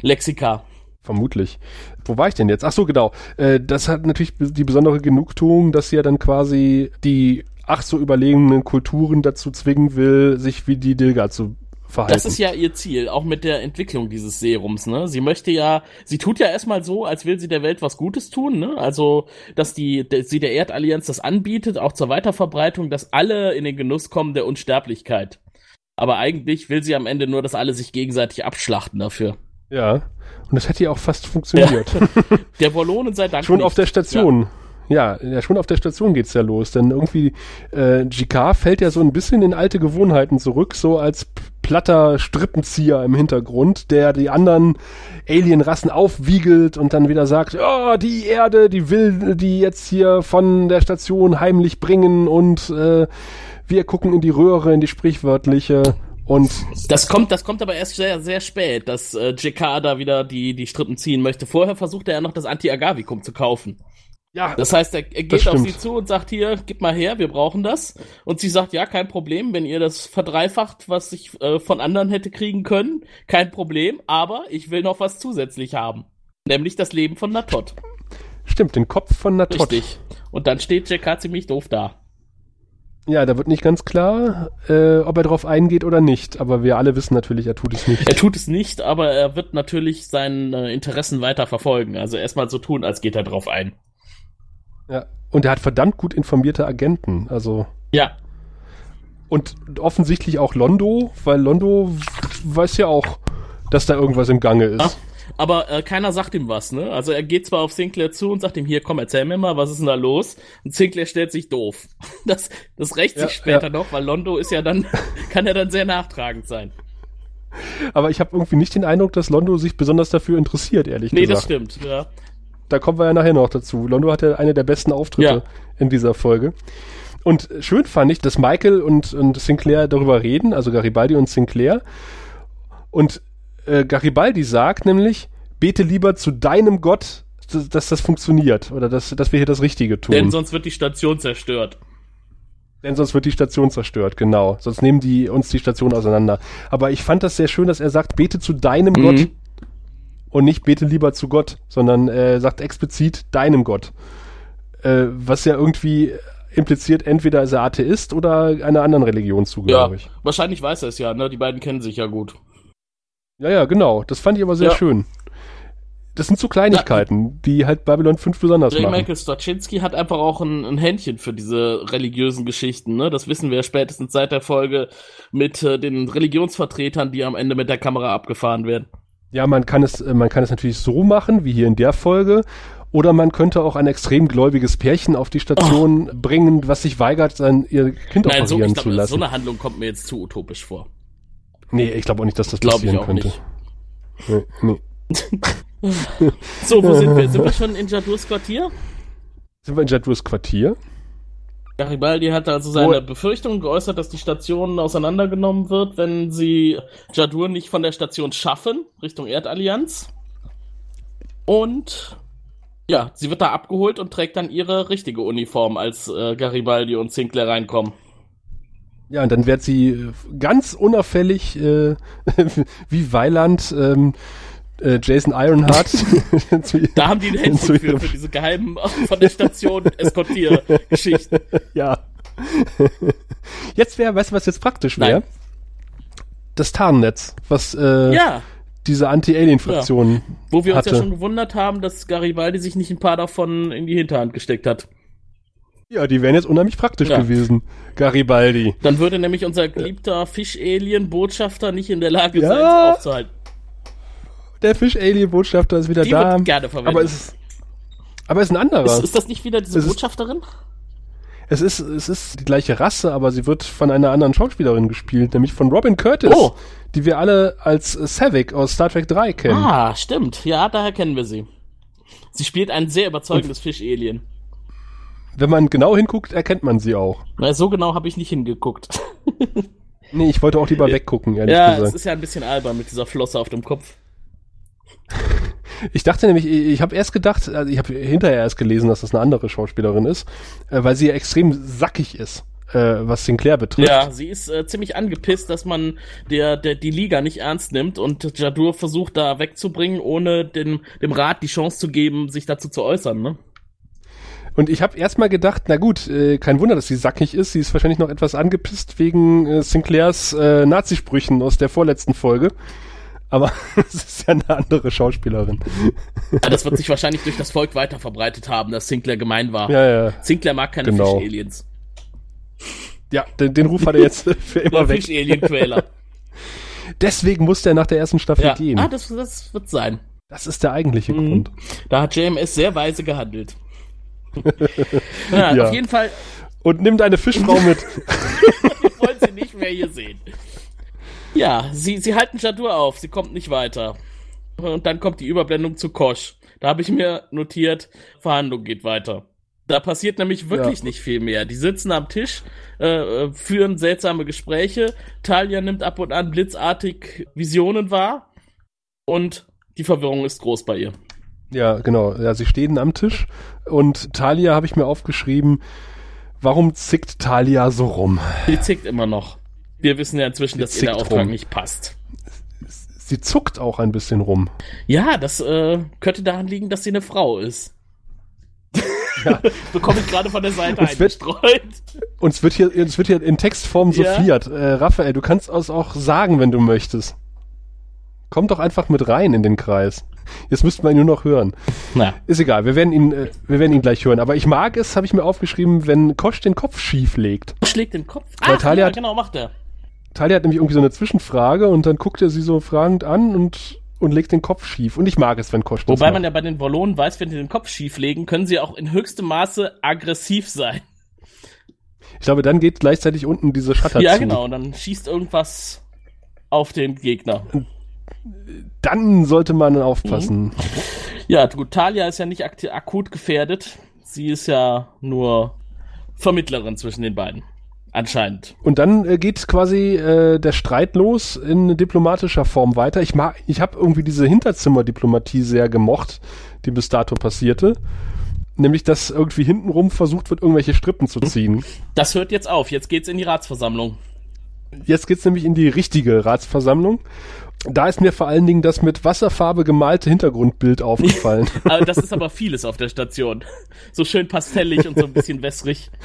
Speaker 4: Lexika.
Speaker 3: Vermutlich. Wo war ich denn jetzt? Ach so, genau. Äh, das hat natürlich die besondere Genugtuung, dass sie ja dann quasi die ach so überlegenen Kulturen dazu zwingen will, sich wie die Dilga zu verhalten.
Speaker 4: Das ist ja ihr Ziel, auch mit der Entwicklung dieses Serums, ne? Sie möchte ja, sie tut ja erstmal so, als will sie der Welt was Gutes tun, ne? Also, dass die, der, sie der Erdallianz das anbietet, auch zur Weiterverbreitung, dass alle in den Genuss kommen der Unsterblichkeit. Aber eigentlich will sie am Ende nur, dass alle sich gegenseitig abschlachten dafür.
Speaker 3: Ja. Und das hätte ja auch fast funktioniert.
Speaker 4: Ja. [laughs] Der Wallonen sei Dank
Speaker 3: Schon nicht. auf der Station. Ja. Ja. Ja, schon auf der Station geht's ja los, denn irgendwie äh, GK fällt ja so ein bisschen in alte Gewohnheiten zurück, so als platter Strippenzieher im Hintergrund, der die anderen Alienrassen aufwiegelt und dann wieder sagt, oh, die Erde, die will die jetzt hier von der Station heimlich bringen und äh, wir gucken in die Röhre, in die sprichwörtliche und
Speaker 4: das kommt, das kommt aber erst sehr, sehr spät, dass äh, JK da wieder die, die Strippen ziehen möchte. Vorher versucht er ja noch das Anti-Agavicum zu kaufen. Ja. Das heißt, er, er geht auf sie zu und sagt hier, gib mal her, wir brauchen das. Und sie sagt, ja, kein Problem, wenn ihr das verdreifacht, was ich äh, von anderen hätte kriegen können, kein Problem, aber ich will noch was zusätzlich haben. Nämlich das Leben von Natot.
Speaker 3: Stimmt, den Kopf von Natot.
Speaker 4: Richtig. Und dann steht JK ziemlich doof da.
Speaker 3: Ja, da wird nicht ganz klar, äh, ob er darauf eingeht oder nicht. Aber wir alle wissen natürlich, er tut es nicht.
Speaker 4: Er tut es nicht, aber er wird natürlich seine äh, Interessen weiter verfolgen. Also erstmal so tun, als geht er drauf ein.
Speaker 3: Ja, und er hat verdammt gut informierte Agenten. Also.
Speaker 4: Ja.
Speaker 3: Und offensichtlich auch Londo, weil Londo weiß ja auch, dass da irgendwas im Gange ist. Ja
Speaker 4: aber äh, keiner sagt ihm was, ne? Also er geht zwar auf Sinclair zu und sagt ihm, hier, komm, erzähl mir mal, was ist denn da los? Und Sinclair stellt sich doof. [laughs] Das, das rächt sich ja, später ja. noch, weil Londo ist ja dann, [laughs] kann ja dann sehr nachtragend sein.
Speaker 3: Aber ich habe irgendwie nicht den Eindruck, dass Londo sich besonders dafür interessiert, ehrlich nee, gesagt.
Speaker 4: Nee, das stimmt, ja.
Speaker 3: Da kommen wir ja nachher noch dazu. Londo hatte eine der besten Auftritte ja. in dieser Folge. Und schön fand ich, dass Michael und, und Sinclair darüber reden, also Garibaldi und Sinclair. Und äh, Garibaldi sagt nämlich, bete lieber zu deinem Gott, dass, dass das funktioniert oder dass, dass wir hier das Richtige tun.
Speaker 4: Denn sonst wird die Station zerstört.
Speaker 3: Denn sonst wird die Station zerstört, genau. Sonst nehmen die uns die Station auseinander. Aber ich fand das sehr schön, dass er sagt, bete zu deinem mhm. Gott und nicht bete lieber zu Gott, sondern äh, sagt explizit deinem Gott. Äh, was ja irgendwie impliziert, entweder ist er Atheist oder einer anderen Religion zugehörig.
Speaker 4: Ja, wahrscheinlich weiß er es ja, ne? Die beiden kennen sich ja gut.
Speaker 3: Ja, ja, genau. Das fand ich aber sehr ja. schön. Das sind so Kleinigkeiten, ja. die halt Babylon 5 besonders J. machen.
Speaker 4: Michael Straczynski hat einfach auch ein, ein, Händchen für diese religiösen Geschichten. Ne? Das wissen wir spätestens seit der Folge mit äh, den Religionsvertretern, die am Ende mit der Kamera abgefahren werden.
Speaker 3: Ja, man kann es, man kann es natürlich so machen, wie hier in der Folge. Oder man könnte auch ein extrem gläubiges Pärchen auf die Station oh. bringen, was sich weigert, sein ihr Kind Nein, operieren so, glaub, zu lassen.
Speaker 4: So eine Handlung kommt mir jetzt zu utopisch vor.
Speaker 3: Nee, ich glaube auch nicht, dass das glaub passieren ich auch könnte.
Speaker 4: Nicht. Nee, nee. [laughs] so, wo sind [laughs] wir? Sind wir schon in Jadurs Quartier?
Speaker 3: Sind wir in Jadurs Quartier?
Speaker 4: Garibaldi hat also seine oh. Befürchtung geäußert, dass die Station auseinandergenommen wird, wenn sie Jadur nicht von der Station schaffen, Richtung Erdallianz. Und ja, sie wird da abgeholt und trägt dann ihre richtige Uniform, als äh, Garibaldi und Sinclair reinkommen.
Speaker 3: Ja, und dann wird sie äh, ganz unauffällig, äh, [laughs] wie Weiland, ähm, äh, Jason Ironheart. [laughs]
Speaker 4: da haben die ein Händchen für, für diese geheimen von der Station Eskortier-Geschichten. [laughs]
Speaker 3: Ja. Jetzt wäre, weißt du, was jetzt praktisch wäre? Das Tarnnetz, was äh, ja. diese Anti-Alien-Fraktion ja.
Speaker 4: Wo wir uns hatte. ja schon gewundert haben, dass Garibaldi sich nicht ein paar davon in die Hinterhand gesteckt hat.
Speaker 3: Ja, die wären jetzt unheimlich praktisch ja. gewesen, Garibaldi.
Speaker 4: Dann würde nämlich unser geliebter Fisch-Alien-Botschafter nicht in der Lage ja. sein, sie aufzuhalten
Speaker 3: der Fisch-Alien-Botschafter ist wieder
Speaker 4: die
Speaker 3: da.
Speaker 4: Wird gerne verwendet.
Speaker 3: Aber es ist, aber es ist ein anderer.
Speaker 4: Ist, ist das nicht wieder diese
Speaker 3: es
Speaker 4: Botschafterin?
Speaker 3: es ist, es ist die gleiche Rasse, aber sie wird von einer anderen Schauspielerin gespielt, nämlich von Robin Curtis, oh. die wir alle als Savick aus Star Trek 3 kennen.
Speaker 4: Ah, stimmt. Ja, daher kennen wir sie. Sie spielt ein sehr überzeugendes Fisch-Alien.
Speaker 3: Wenn man genau hinguckt, erkennt man sie auch.
Speaker 4: Na, so genau habe ich nicht hingeguckt.
Speaker 3: nee, ich wollte auch lieber [laughs] weggucken,
Speaker 4: ehrlich ja, gesagt. Ja, es ist ja ein bisschen albern mit dieser Flosse auf dem Kopf.
Speaker 3: Ich dachte nämlich, ich habe erst gedacht, also ich habe hinterher erst gelesen, dass das eine andere Schauspielerin ist, äh, weil sie ja extrem sackig ist. Äh, was Sinclair betrifft.
Speaker 4: Ja, sie ist äh, ziemlich angepisst, dass man der, der die Liga nicht ernst nimmt und Jadur versucht da wegzubringen, ohne dem, dem Rat die Chance zu geben, sich dazu zu äußern, ne?
Speaker 3: Und ich habe erstmal gedacht, na gut, äh, kein Wunder, dass sie sackig ist. Sie ist wahrscheinlich noch etwas angepisst wegen äh, Sinclairs äh, Nazisprüchen aus der vorletzten Folge aber [laughs] es ist ja eine andere Schauspielerin.
Speaker 4: Ja, das wird sich wahrscheinlich durch das Volk weiter verbreitet haben, dass Sinclair gemein war.
Speaker 3: Ja, ja.
Speaker 4: Sinclair mag keine genau. Fisch-Aliens.
Speaker 3: Ja, den, den, Ruf hat er jetzt [laughs] für immer weg.
Speaker 4: Fisch-Alien-Quäler. [laughs]
Speaker 3: Deswegen musste er nach der ersten Staffel
Speaker 4: ja.
Speaker 3: gehen.
Speaker 4: Ah, das, das wird sein.
Speaker 3: Das ist der eigentliche mhm. Grund.
Speaker 4: Da hat JMS sehr weise gehandelt. ja, ja, auf jeden Fall.
Speaker 3: Und nimm deine Fischfrau mit.
Speaker 4: Wir wollen sie nicht mehr hier sehen. Ja, sie, sie halten Jadur auf, sie kommt nicht weiter. Und dann kommt die Überblendung zu Kosch. Da habe ich mir notiert, Verhandlung geht weiter. Da passiert nämlich wirklich ja. nicht viel mehr. Die sitzen am Tisch, äh, führen seltsame Gespräche. Talia nimmt ab und an blitzartig Visionen wahr. Und die Verwirrung ist groß bei ihr.
Speaker 3: Ja, genau. Ja, sie stehen am Tisch. Und Talia habe ich mir aufgeschrieben, warum zickt Talia so rum?
Speaker 4: Sie zickt immer noch. Wir wissen ja inzwischen, dass ihr der Auftrag rum. nicht passt.
Speaker 3: Sie zuckt auch ein bisschen rum.
Speaker 4: Ja, das äh, könnte daran liegen, dass sie eine Frau ist. [laughs] Ja. Bekomme ich gerade von der Seite uns eingestreut. Wird,
Speaker 3: uns wird hier, uns wird hier in Textform souffliert. Ja. Äh, Raphael, du kannst es auch sagen, wenn du möchtest. Komm doch einfach mit rein in den Kreis. Jetzt müssten wir ihn nur noch hören. Na. Ist egal, wir werden ihn, äh, wir werden ihn gleich hören. Aber ich mag es, habe ich mir aufgeschrieben, wenn Kosch den Kopf schief legt.
Speaker 4: Schlägt den Kopf?
Speaker 3: Ach, ja,
Speaker 4: genau, macht er.
Speaker 3: Talia hat nämlich irgendwie so eine Zwischenfrage und dann guckt er sie so fragend an und und legt den Kopf schief. Und ich mag es, wenn Kosch
Speaker 4: Wobei macht. man ja bei den Wallonen weiß, wenn die den Kopf schief legen, können sie auch in höchstem Maße aggressiv sein.
Speaker 3: Ich glaube, dann geht gleichzeitig unten diese Shutter
Speaker 4: Ja, zu. genau. Und dann schießt irgendwas auf den Gegner.
Speaker 3: Dann sollte man aufpassen. Mhm.
Speaker 4: Ja, gut. Talia ist ja nicht akut gefährdet. Sie ist ja nur Vermittlerin zwischen den beiden. Anscheinend.
Speaker 3: Und dann äh, geht quasi äh, der Streit los in diplomatischer Form weiter. Ich mag, ich habe irgendwie diese Hinterzimmerdiplomatie sehr gemocht, die bis dato passierte. Nämlich, dass irgendwie hintenrum versucht wird, irgendwelche Strippen zu ziehen.
Speaker 4: Das hört jetzt auf. Jetzt geht's in die Ratsversammlung.
Speaker 3: Jetzt geht's nämlich in die richtige Ratsversammlung. Da ist mir vor allen Dingen das mit Wasserfarbe gemalte Hintergrundbild aufgefallen. [laughs]
Speaker 4: das ist aber vieles auf der Station. So schön pastellig und so ein bisschen wässrig. [laughs]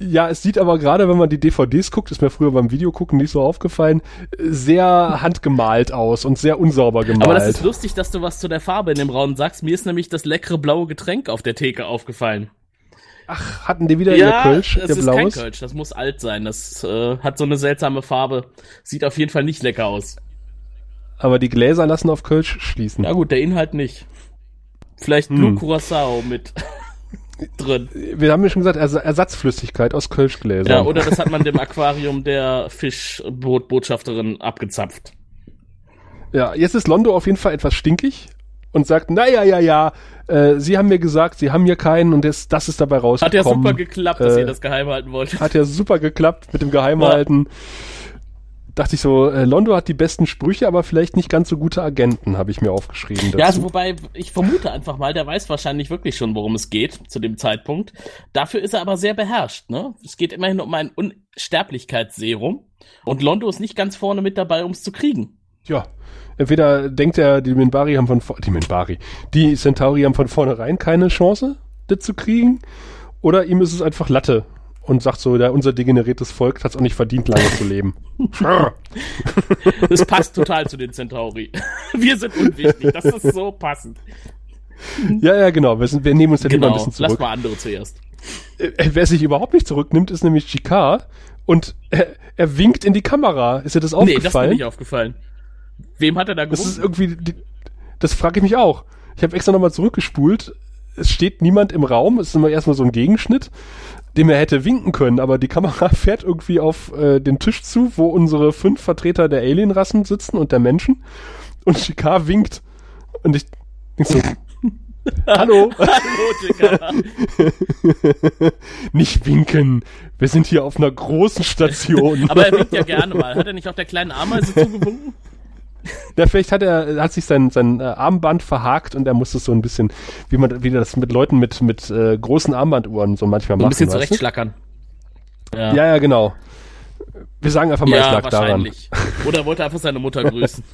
Speaker 3: Ja, es sieht aber gerade, wenn man die DVDs guckt, ist mir früher beim Videogucken nicht so aufgefallen, sehr handgemalt aus und sehr unsauber gemalt.
Speaker 4: Aber das ist lustig, dass du was zu der Farbe in dem Raum sagst. Mir ist nämlich das leckere blaue Getränk auf der Theke aufgefallen.
Speaker 3: Ach, hatten die wieder
Speaker 4: ja, ihr Kölsch, das ist blaues? kein Kölsch, das muss alt sein. Das äh, hat so eine seltsame Farbe. Sieht auf jeden Fall nicht lecker aus.
Speaker 3: aber die Gläser lassen auf Kölsch schließen.
Speaker 4: Ja gut, der Inhalt nicht. Vielleicht Blue hm. Curacao mit [laughs] drin.
Speaker 3: Wir haben ja schon gesagt, Ersatzflüssigkeit aus Kölschgläsern.
Speaker 4: Ja, oder das hat man dem Aquarium der Fischbotschafterin abgezapft.
Speaker 3: Ja, jetzt ist Londo auf jeden Fall etwas stinkig und sagt, naja, ja, ja, äh, Sie haben mir gesagt, Sie haben hier keinen und das, das ist dabei rausgekommen.
Speaker 4: Hat ja super geklappt, dass äh, ihr das geheim halten wolltet.
Speaker 3: Hat ja super geklappt mit dem Geheimhalten. Ja dachte ich so, äh, Londo hat die besten Sprüche, aber vielleicht nicht ganz so gute Agenten, habe ich mir aufgeschrieben.
Speaker 4: Dazu. Ja, also wobei ich vermute einfach mal, der weiß wahrscheinlich wirklich schon, worum es geht zu dem Zeitpunkt. Dafür ist er aber sehr beherrscht. Ne? Es geht immerhin um ein Unsterblichkeitsserum und Londo ist nicht ganz vorne mit dabei, um es zu kriegen.
Speaker 3: Ja, entweder denkt er, die Minbari haben von die Minbari, die Centauri haben von vornherein keine Chance, das zu kriegen, oder ihm ist es einfach Latte und sagt so, der, unser degeneriertes Volk hat es auch nicht verdient, lange zu leben.
Speaker 4: das passt total zu den Centauri. [laughs] Wir sind unwichtig. Das ist so passend.
Speaker 3: Ja, ja, genau. Wir, sind, wir nehmen uns ja genau. lieber ein bisschen zurück.
Speaker 4: Lass mal andere zuerst.
Speaker 3: Äh, wer sich überhaupt nicht zurücknimmt, ist nämlich Chikar und er, er, winkt in die Kamera. Ist dir das aufgefallen? Nee, das ist mir
Speaker 4: nicht aufgefallen. Wem hat er da
Speaker 3: gewunken? Das ist irgendwie, das frage ich mich auch. Ich habe extra nochmal zurückgespult. Es steht niemand im Raum. Es ist immer erstmal so ein Gegenschnitt dem er hätte winken können, aber die Kamera [laughs] fährt irgendwie auf äh, den Tisch zu, wo unsere fünf Vertreter der Alienrassen sitzen und der Menschen und Shikar winkt und ich denk so, [laughs] Hallo. Hallo, [laughs] Nicht winken. Wir sind hier auf einer großen Station.
Speaker 4: Aber er winkt ja gerne mal. Hat er nicht auch der kleinen Ameise zugewunken? [laughs]
Speaker 3: Ja, vielleicht hat er, hat sich sein, sein äh, Armband verhakt und er musste so ein bisschen, wie man, wie das mit Leuten mit, mit äh, großen Armbanduhren so manchmal
Speaker 4: machen. Ein bisschen zurechtschlackern.
Speaker 3: Ja. ja, ja, genau. Wir sagen einfach mal, ja, es lag wahrscheinlich.
Speaker 4: daran. Oder wollte einfach seine Mutter [laughs] grüßen.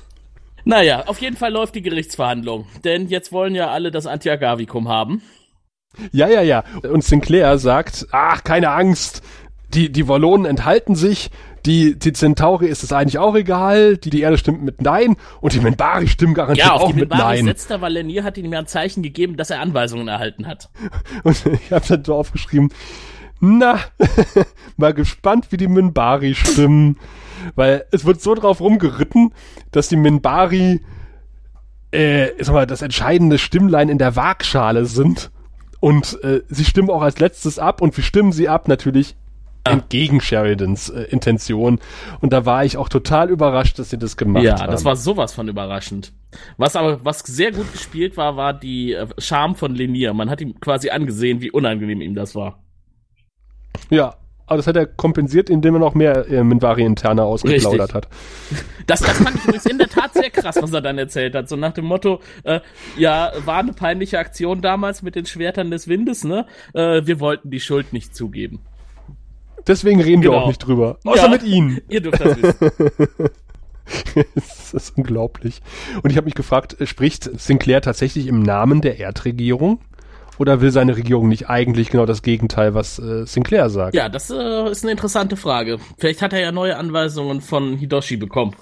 Speaker 4: naja, auf jeden Fall läuft die Gerichtsverhandlung. Denn jetzt wollen ja alle das Antiagavicum haben.
Speaker 3: Ja, ja, ja. Und Sinclair sagt, ach, keine Angst. Die, die Wallonen enthalten sich, die, die Centauri ist es eigentlich auch egal, die, die Erde stimmt mit Nein und die Minbari stimmen garantiert ja, auch die mit Minbari Nein.
Speaker 4: setzt er, weil Lenier hat ihm ja ein Zeichen gegeben, dass er Anweisungen erhalten hat. [laughs]
Speaker 3: Und ich habe dann so aufgeschrieben, na, [laughs] mal gespannt, wie die Minbari stimmen. Weil es wird so drauf rumgeritten, dass die Minbari äh, sag mal, das entscheidende Stimmlein in der Waagschale sind. Und äh, sie stimmen auch als letztes ab. Und wie stimmen sie ab? Natürlich entgegen Sheridans äh, Intention. Und da war ich auch total überrascht, dass sie das gemacht ja, haben. Ja,
Speaker 4: das war sowas von überraschend. Was aber, was sehr gut gespielt war, war die äh, Charme von Lenier. Man hat ihm quasi angesehen, wie unangenehm ihm das war.
Speaker 3: Ja, aber das hat er kompensiert, indem er noch mehr äh, Minvari interner ausgeplaudert hat.
Speaker 4: Das, das fand ich übrigens in der Tat sehr krass, was er dann erzählt hat. So nach dem Motto, äh, ja, war eine peinliche Aktion damals mit den Schwertern des Windes, ne? Äh, wir wollten die Schuld nicht zugeben.
Speaker 3: Deswegen reden genau. wir auch nicht drüber. Außer ja, mit Ihnen. [laughs] Ihr dürft das wissen. [laughs] das ist unglaublich. Und ich habe mich gefragt, spricht Sinclair tatsächlich im Namen der Erdregierung? Oder will seine Regierung nicht eigentlich genau das Gegenteil, was äh, Sinclair sagt?
Speaker 4: Ja, das äh, ist eine interessante Frage. Vielleicht hat er ja neue Anweisungen von Hidoshi bekommen.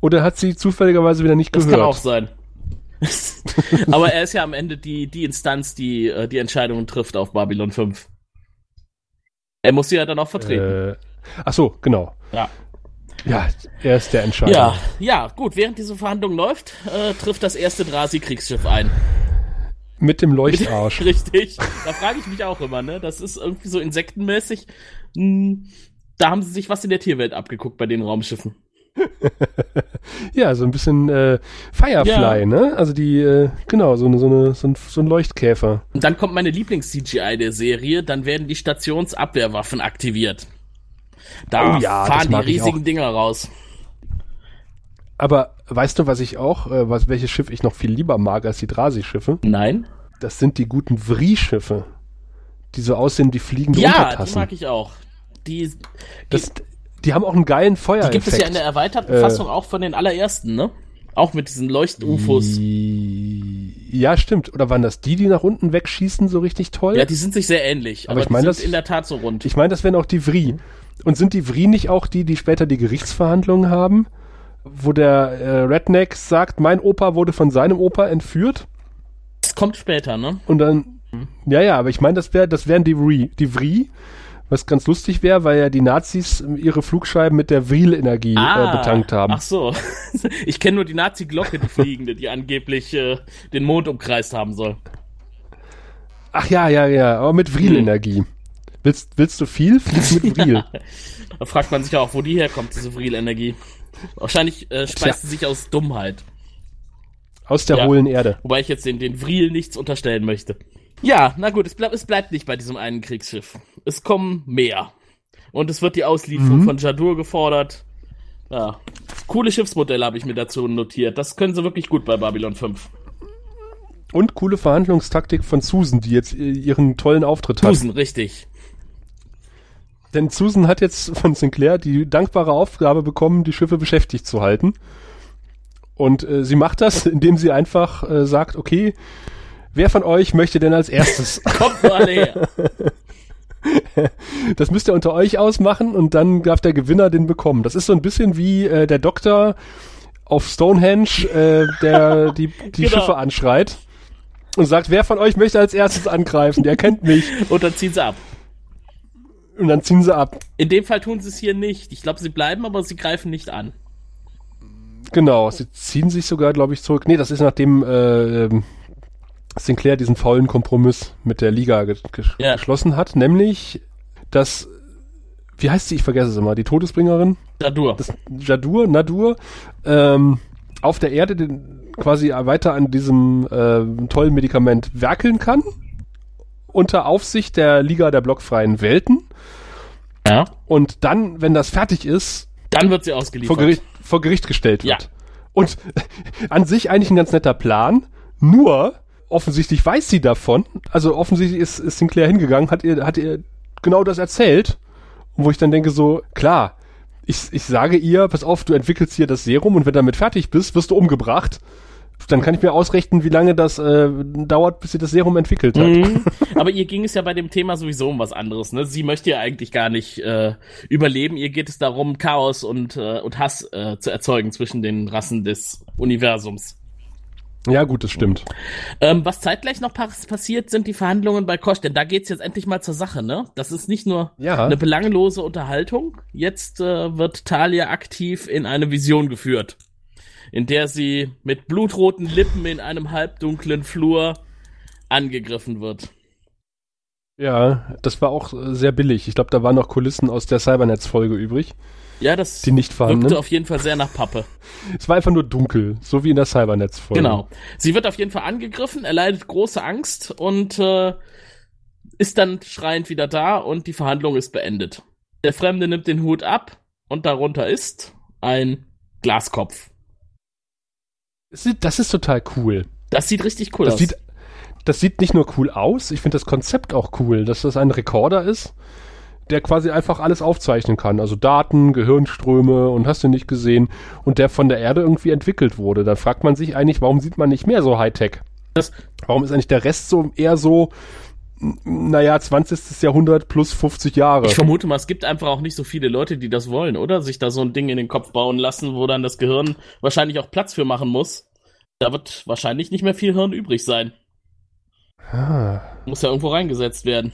Speaker 3: Oder hat sie zufälligerweise wieder nicht das gehört?
Speaker 4: Das kann auch sein. [laughs] Aber er ist ja am Ende die, die Instanz, die äh, die Entscheidungen trifft auf Babylon 5. Er muss sie ja dann auch vertreten. Äh,
Speaker 3: ach so, genau.
Speaker 4: Ja.
Speaker 3: Ja, er ist der Entscheider.
Speaker 4: Ja, ja, gut. Während diese Verhandlung läuft, äh, trifft das erste Drasi-Kriegsschiff ein.
Speaker 3: Mit dem Leuchtarsch. [laughs]
Speaker 4: Richtig. Da frage ich mich auch immer, ne? Das ist irgendwie so insektenmäßig. Hm, da haben sie sich was in der Tierwelt abgeguckt bei den Raumschiffen. [laughs]
Speaker 3: ja, so ein bisschen äh, Firefly, ja. ne? Also die, äh, genau, so, eine, so, eine, so, ein, so ein Leuchtkäfer.
Speaker 4: Und dann kommt meine Lieblings-CGI der Serie, dann werden die Stationsabwehrwaffen aktiviert. Da oh ja, fahren die riesigen Dinger raus.
Speaker 3: Aber weißt du, was ich auch, äh, was, welches Schiff ich noch viel lieber mag als die Drasi-Schiffe?
Speaker 4: Nein.
Speaker 3: Das sind die guten Vri-Schiffe. Die so aussehen wie fliegende
Speaker 4: ja,
Speaker 3: Untertassen.
Speaker 4: Ja, die mag ich auch. Die, die
Speaker 3: das, die haben auch einen geilen Feuer.
Speaker 4: Die gibt es ja in der erweiterten äh, Fassung auch von den allerersten, ne? Auch mit diesen Leucht-UFOs.
Speaker 3: Ja, stimmt. Oder waren das die, die nach unten wegschießen, so richtig toll?
Speaker 4: Ja, die sind sich sehr ähnlich, aber, aber ich mein, das, in der Tat so rund.
Speaker 3: Ich meine, das wären auch die Vri. Und sind die Vri nicht auch die, die später die Gerichtsverhandlungen haben? Wo der äh, Redneck sagt, mein Opa wurde von seinem Opa entführt?
Speaker 4: Das kommt später, ne?
Speaker 3: Und dann, hm. ja, ja, aber ich meine, das, wär, das wären die Vri. Die Vri Was ganz lustig wäre, weil ja die Nazis ihre Flugscheiben mit der Vril-Energie äh, ah, äh, betankt haben.
Speaker 4: Ach so. [laughs] Ich kenne nur die Nazi-Glocke, die fliegende, die angeblich äh, den Mond umkreist haben soll.
Speaker 3: Ach ja, ja, ja, aber mit Vril-Energie. Hm. Willst, willst du viel? Flieg mit [laughs] Vril.
Speaker 4: da fragt man sich ja auch, wo die herkommt, diese Vril-Energie. Wahrscheinlich äh, speist sie sich aus Dummheit.
Speaker 3: Aus der ja. hohlen Erde.
Speaker 4: Wobei ich jetzt den, den Vril nichts unterstellen möchte. Ja, na gut, es, bleib, es bleibt nicht bei diesem einen Kriegsschiff. Es kommen mehr. Und es wird die Auslieferung mhm. von Jadur gefordert. Ja. Coole Schiffsmodelle habe ich mir dazu notiert. Das können sie wirklich gut bei Babylon 5.
Speaker 3: Und coole Verhandlungstaktik von Susan, die jetzt ihren tollen Auftritt
Speaker 4: hat. Susan, richtig.
Speaker 3: Denn Susan hat jetzt von Sinclair die dankbare Aufgabe bekommen, die Schiffe beschäftigt zu halten. Und äh, sie macht das, [laughs] indem sie einfach äh, sagt, okay, Wer von euch möchte denn als erstes? [laughs]
Speaker 4: Kommt mal her. [laughs] [laughs]
Speaker 3: Das müsst ihr unter euch ausmachen und dann darf der Gewinner den bekommen. Das ist so ein bisschen wie äh, der Doktor auf Stonehenge, äh, der die, die [laughs] genau. Schiffe anschreit und sagt, wer von euch möchte als erstes angreifen? Der kennt mich.
Speaker 4: Und dann ziehen sie ab.
Speaker 3: Und dann ziehen sie ab.
Speaker 4: In dem Fall tun sie es hier nicht. Ich glaube, sie bleiben, aber sie greifen nicht an.
Speaker 3: Genau, sie ziehen sich sogar, glaube ich, zurück. Nee, das ist nachdem äh, ähm, Sinclair diesen faulen Kompromiss mit der Liga ge ge ja. geschlossen hat, nämlich, dass, wie heißt sie, ich vergesse es immer, die Todesbringerin?
Speaker 4: Jadur.
Speaker 3: Das, Jadur, Nadur, ähm, auf der Erde den, quasi weiter an diesem äh, tollen Medikament werkeln kann, unter Aufsicht der Liga der blockfreien Welten.
Speaker 4: Ja.
Speaker 3: Und dann, wenn das fertig ist,
Speaker 4: dann wird sie ausgeliefert.
Speaker 3: Vor Gericht, vor Gericht gestellt wird. Ja. Und [laughs] an sich eigentlich ein ganz netter Plan, nur offensichtlich weiß sie davon. Also offensichtlich ist, ist Sinclair hingegangen, hat ihr, hat ihr genau das erzählt. Wo ich dann denke so, klar, ich, ich sage ihr, pass auf, du entwickelst hier das Serum und wenn du damit fertig bist, wirst du umgebracht. Dann kann ich mir ausrechnen, wie lange das äh, dauert, bis sie das Serum entwickelt hat. Mhm. [laughs]
Speaker 4: Aber ihr ging es ja bei dem Thema sowieso um was anderes. Ne? Sie möchte ja eigentlich gar nicht äh, überleben. Ihr geht es darum, Chaos und, äh, und Hass äh, zu erzeugen zwischen den Rassen des Universums.
Speaker 3: Ja, gut, das stimmt.
Speaker 4: Ähm, was zeitgleich noch passiert, sind die Verhandlungen bei Kosch, denn da geht's jetzt endlich mal zur Sache, ne? Das ist nicht nur ja. eine belanglose Unterhaltung. Jetzt äh, wird Talia aktiv in eine Vision geführt, in der sie mit blutroten Lippen in einem halbdunklen Flur angegriffen wird.
Speaker 3: Ja, das war auch äh, sehr billig. Ich glaube, da waren noch Kulissen aus der Cybernetz-Folge übrig.
Speaker 4: Ja, das
Speaker 3: die nicht
Speaker 4: wirkte auf jeden Fall sehr nach Pappe.
Speaker 3: es war einfach nur dunkel, so wie in der Cybernetz-Folge.
Speaker 4: Genau. Sie wird auf jeden Fall angegriffen, erleidet große Angst und äh, ist dann schreiend wieder da und die Verhandlung ist beendet. Der Fremde nimmt den Hut ab und darunter ist ein Glaskopf.
Speaker 3: Das ist total cool.
Speaker 4: Das sieht richtig cool
Speaker 3: das
Speaker 4: aus.
Speaker 3: Sieht, das sieht nicht nur cool aus, ich finde das Konzept auch cool, dass das ein Rekorder ist der quasi einfach alles aufzeichnen kann. Also Daten, Gehirnströme und hast du nicht gesehen. Und der von der Erde irgendwie entwickelt wurde. Da fragt man sich eigentlich, warum sieht man nicht mehr so Hightech? Warum ist eigentlich der Rest so eher so, naja, 20. Jahrhundert plus 50 Jahre?
Speaker 4: Ich vermute mal, es gibt einfach auch nicht so viele Leute, die das wollen, oder? Sich da so ein Ding in den Kopf bauen lassen, wo dann das Gehirn wahrscheinlich auch Platz für machen muss. Da wird wahrscheinlich nicht mehr viel Hirn übrig sein. Ah. Muss ja irgendwo reingesetzt werden.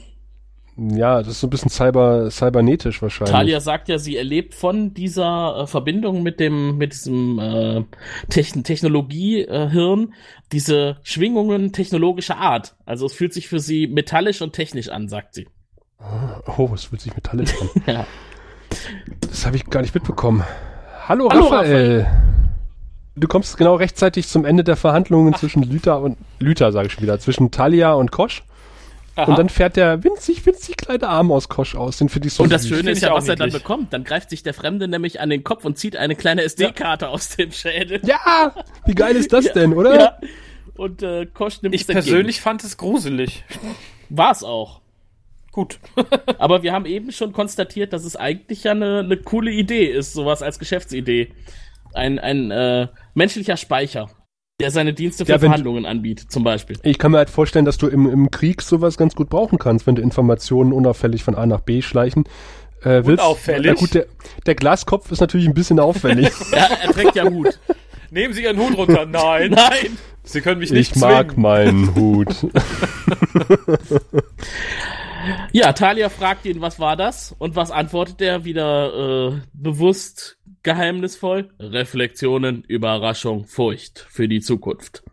Speaker 3: Ja, das ist so ein bisschen cyber, cybernetisch wahrscheinlich.
Speaker 4: Talia sagt ja, sie erlebt von dieser äh, Verbindung mit dem, mit diesem äh, Techn Technologie-Hirn äh, diese Schwingungen technologischer Art. Also es fühlt sich für sie metallisch und technisch an, sagt sie.
Speaker 3: Oh, es fühlt sich metallisch an. [laughs] ja. Das habe ich gar nicht mitbekommen. Hallo, Hallo Raphael. Raphael. Du kommst genau rechtzeitig zum Ende der Verhandlungen Ach. zwischen Lüther und Lüther, sage ich wieder, zwischen Talia und Kosch. Aha. Und dann fährt der winzig, winzig kleine Arm aus Kosch aus. Den finde ich so
Speaker 4: Und das Schöne ist ja, was er dann bekommt. Dann greift sich der Fremde nämlich an den Kopf und zieht eine kleine SD-Karte ja. aus dem Schädel.
Speaker 3: Ja! Wie geil ist das [laughs] denn, oder? Ja.
Speaker 4: Und äh, Kosch nimmt
Speaker 5: Ich persönlich fand es gruselig.
Speaker 4: War es auch.
Speaker 5: Gut. [laughs]
Speaker 4: Aber wir haben eben schon konstatiert, dass es eigentlich ja eine, eine coole Idee ist, sowas als Geschäftsidee. Ein, ein äh, menschlicher Speicher der seine Dienste für ja, Verhandlungen anbietet, zum Beispiel.
Speaker 3: Ich kann mir halt vorstellen, dass du im, im Krieg sowas ganz gut brauchen kannst, wenn du Informationen unauffällig von A nach B schleichen
Speaker 5: äh, willst. Unauffällig?
Speaker 3: Na gut, der, der Glaskopf ist natürlich ein bisschen auffällig. [laughs]
Speaker 4: ja, er trägt ja Hut.
Speaker 5: Nehmen Sie Ihren Hut runter. [laughs] Nein.
Speaker 4: Nein.
Speaker 5: Sie können mich nicht
Speaker 3: Ich mag
Speaker 5: zwingen.
Speaker 3: meinen Hut. [laughs]
Speaker 4: Ja, Talia fragt ihn, was war das? Und was antwortet er wieder äh, bewusst, geheimnisvoll? Reflexionen, Überraschung, Furcht für die Zukunft.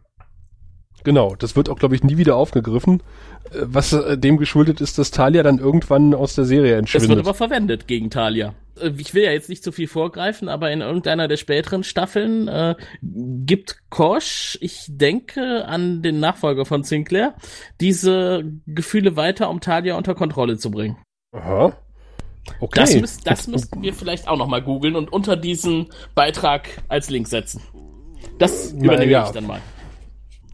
Speaker 3: Genau, das wird auch, glaube ich, nie wieder aufgegriffen. Was äh, dem geschuldet ist, dass Talia dann irgendwann aus der Serie
Speaker 4: Es wird
Speaker 3: entschwindet.
Speaker 4: aber verwendet gegen Talia. Äh, Ich will ja jetzt nicht zu viel vorgreifen, aber in irgendeiner der späteren Staffeln äh, gibt Kosh, ich denke an den Nachfolger von Sinclair, diese Gefühle weiter, um Talia unter Kontrolle zu bringen.
Speaker 3: Aha. Okay.
Speaker 4: Das, müsst, das müssten wir vielleicht auch nochmal googeln und unter diesen Beitrag als Link setzen. Das
Speaker 3: Na
Speaker 4: übernehme
Speaker 3: ja.
Speaker 4: ich dann mal.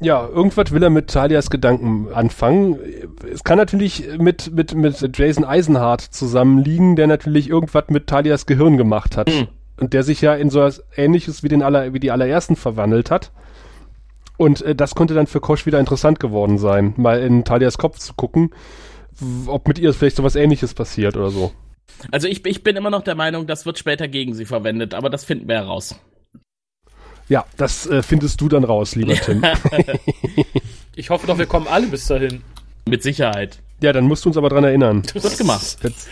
Speaker 3: Ja, irgendwas will er mit Talias Gedanken anfangen. Es kann natürlich mit, mit, mit Jason Eisenhardt zusammenliegen, der natürlich irgendwas mit Talias Gehirn gemacht hat.
Speaker 4: Hm.
Speaker 3: Und der sich ja in so was ähnliches wie den aller, wie die allerersten verwandelt hat. Und äh, das konnte dann für Kosch wieder interessant geworden sein, mal in Talias Kopf zu gucken, ob mit ihr vielleicht sowas ähnliches passiert oder so.
Speaker 4: Also ich, ich bin immer noch der Meinung, das wird später gegen sie verwendet, aber das finden wir heraus.
Speaker 3: Ja, das äh, findest du dann raus, lieber Tim. [laughs]
Speaker 5: Ich hoffe doch, wir kommen alle bis dahin.
Speaker 4: Mit Sicherheit.
Speaker 3: ja, dann musst du uns aber dran erinnern.
Speaker 4: Wird gemacht.
Speaker 3: Jetzt,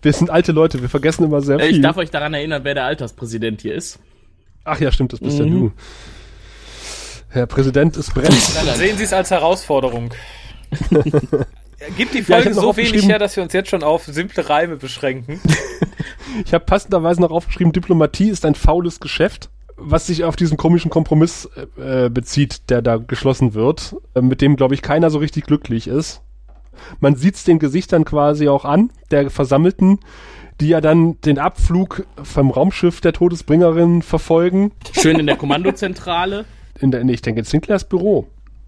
Speaker 3: wir sind alte Leute, wir vergessen immer sehr
Speaker 4: Äh,
Speaker 3: viel.
Speaker 4: Ich darf euch daran erinnern, wer der Alterspräsident hier ist.
Speaker 3: Ach ja, stimmt, das bist ja
Speaker 4: Mhm.
Speaker 3: du. Herr Präsident, es brennt.
Speaker 5: Sehen Sie es als Herausforderung. [laughs] Gibt die
Speaker 3: Ja,
Speaker 5: Folge
Speaker 3: noch
Speaker 5: so wenig her, dass wir uns jetzt schon auf simple Reime beschränken? [laughs]
Speaker 3: Ich habe passenderweise noch aufgeschrieben, Diplomatie ist ein faules Geschäft, was sich auf diesen komischen Kompromiss äh, bezieht, der da geschlossen wird, äh, mit dem, glaube ich, keiner so richtig glücklich ist. Man sieht's den Gesichtern quasi auch an, der Versammelten, die ja dann den Abflug vom Raumschiff der Todesbringerin verfolgen.
Speaker 4: Schön in der Kommandozentrale. [laughs]
Speaker 3: In der, nee, ich denke in Sinclairs Büro.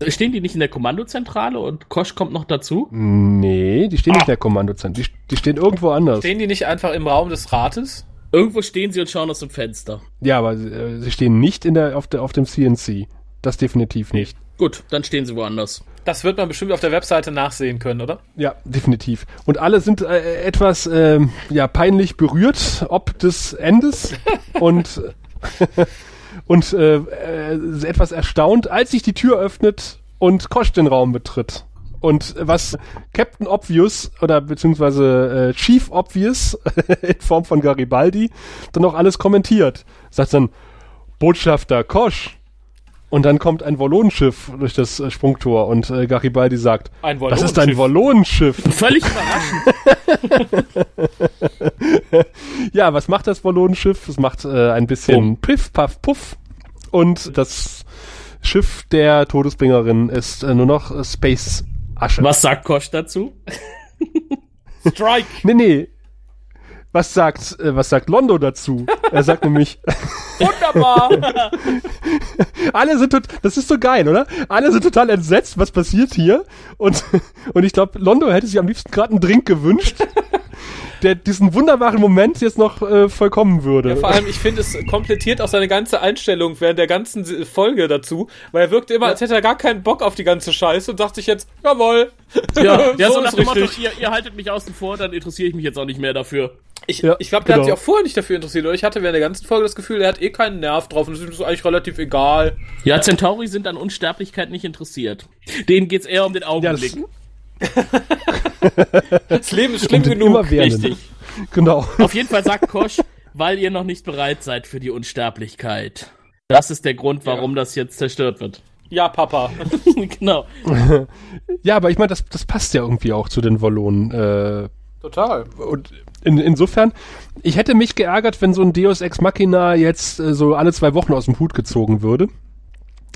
Speaker 4: Stehen die nicht in der Kommandozentrale und Kosch kommt noch dazu?
Speaker 3: Nee, die stehen nicht in der Kommandozentrum. Die, die stehen irgendwo anders.
Speaker 5: Stehen die nicht einfach im Raum des Rates?
Speaker 4: Irgendwo stehen sie und schauen aus dem Fenster.
Speaker 3: Ja, aber äh, sie stehen nicht in der, auf, der, auf dem CNC. Das definitiv nicht.
Speaker 4: Gut, dann stehen sie woanders.
Speaker 5: Das wird man bestimmt auf der Webseite nachsehen können, oder?
Speaker 3: Ja, definitiv. Und alle sind äh, etwas ähm, ja, peinlich berührt, ob des Endes [laughs] und, [laughs] und äh, äh, etwas erstaunt, als sich die Tür öffnet und Kosch den Raum betritt. Und was Captain Obvious oder beziehungsweise äh, Chief Obvious [laughs] in Form von Garibaldi dann auch alles kommentiert. Sagt dann, Botschafter Kosch. Und dann kommt ein Wallonenschiff durch das äh, Sprungtor und äh, Garibaldi sagt, das ist ein
Speaker 5: Wallonenschiff.
Speaker 3: Wallonenschiff. [laughs]
Speaker 4: Völlig überraschend. [laughs]
Speaker 3: Ja, was macht das Wallonenschiff? Es macht äh, ein bisschen
Speaker 4: Bumm.
Speaker 3: Piff, Paff, Puff. Und das Schiff der Todesbringerin ist äh, nur noch äh, Space Asche.
Speaker 4: Was sagt Kosch dazu? [laughs]
Speaker 5: Strike!
Speaker 3: Nee, nee. Was sagt, äh, was sagt Londo dazu? er sagt nämlich, [laughs]
Speaker 5: Wunderbar! [laughs]
Speaker 3: alle sind tot, das ist so geil, oder? Alle sind total entsetzt, was passiert hier? Und, [laughs] und ich glaube, Londo hätte sich am liebsten gerade einen Drink gewünscht, der diesen wunderbaren Moment jetzt noch äh, vollkommen würde.
Speaker 5: Ja, vor allem, ich finde, es komplettiert auch seine ganze Einstellung während der ganzen Folge dazu, weil er wirkte immer, als hätte er gar keinen Bock auf die ganze Scheiße und sagt sich jetzt, jawohl,
Speaker 4: Ja, ja so,
Speaker 5: so
Speaker 4: nach dem Motto, ihr, ihr haltet mich außen vor, dann interessiere ich mich jetzt auch nicht mehr dafür.
Speaker 5: Ich,
Speaker 3: Ja,
Speaker 5: ich glaube, der hat
Speaker 3: genau.
Speaker 5: sich auch vorher nicht dafür interessiert, oder? Ich hatte während der ganzen Folge das Gefühl, er hat eh keinen Nerv drauf und es ist ihm so eigentlich relativ egal.
Speaker 4: Ja, Centauri sind an Unsterblichkeit nicht interessiert. Denen geht's eher um den Augenblick. [laughs]
Speaker 5: Das Leben ist [laughs] schlimm
Speaker 3: den
Speaker 5: genug.
Speaker 4: Richtig.
Speaker 3: Genau.
Speaker 4: Auf jeden Fall sagt Kosch, weil ihr noch nicht bereit seid für die Unsterblichkeit. Das ist der Grund, warum das jetzt zerstört wird. [laughs]
Speaker 5: Ja, Papa.
Speaker 4: genau.
Speaker 3: Ja, aber ich meine, das, das passt ja irgendwie auch zu den Wallonen. Äh,
Speaker 5: Total.
Speaker 3: und in, insofern, ich hätte mich geärgert, wenn so ein Deus Ex Machina jetzt äh, so alle zwei Wochen aus dem Hut gezogen würde.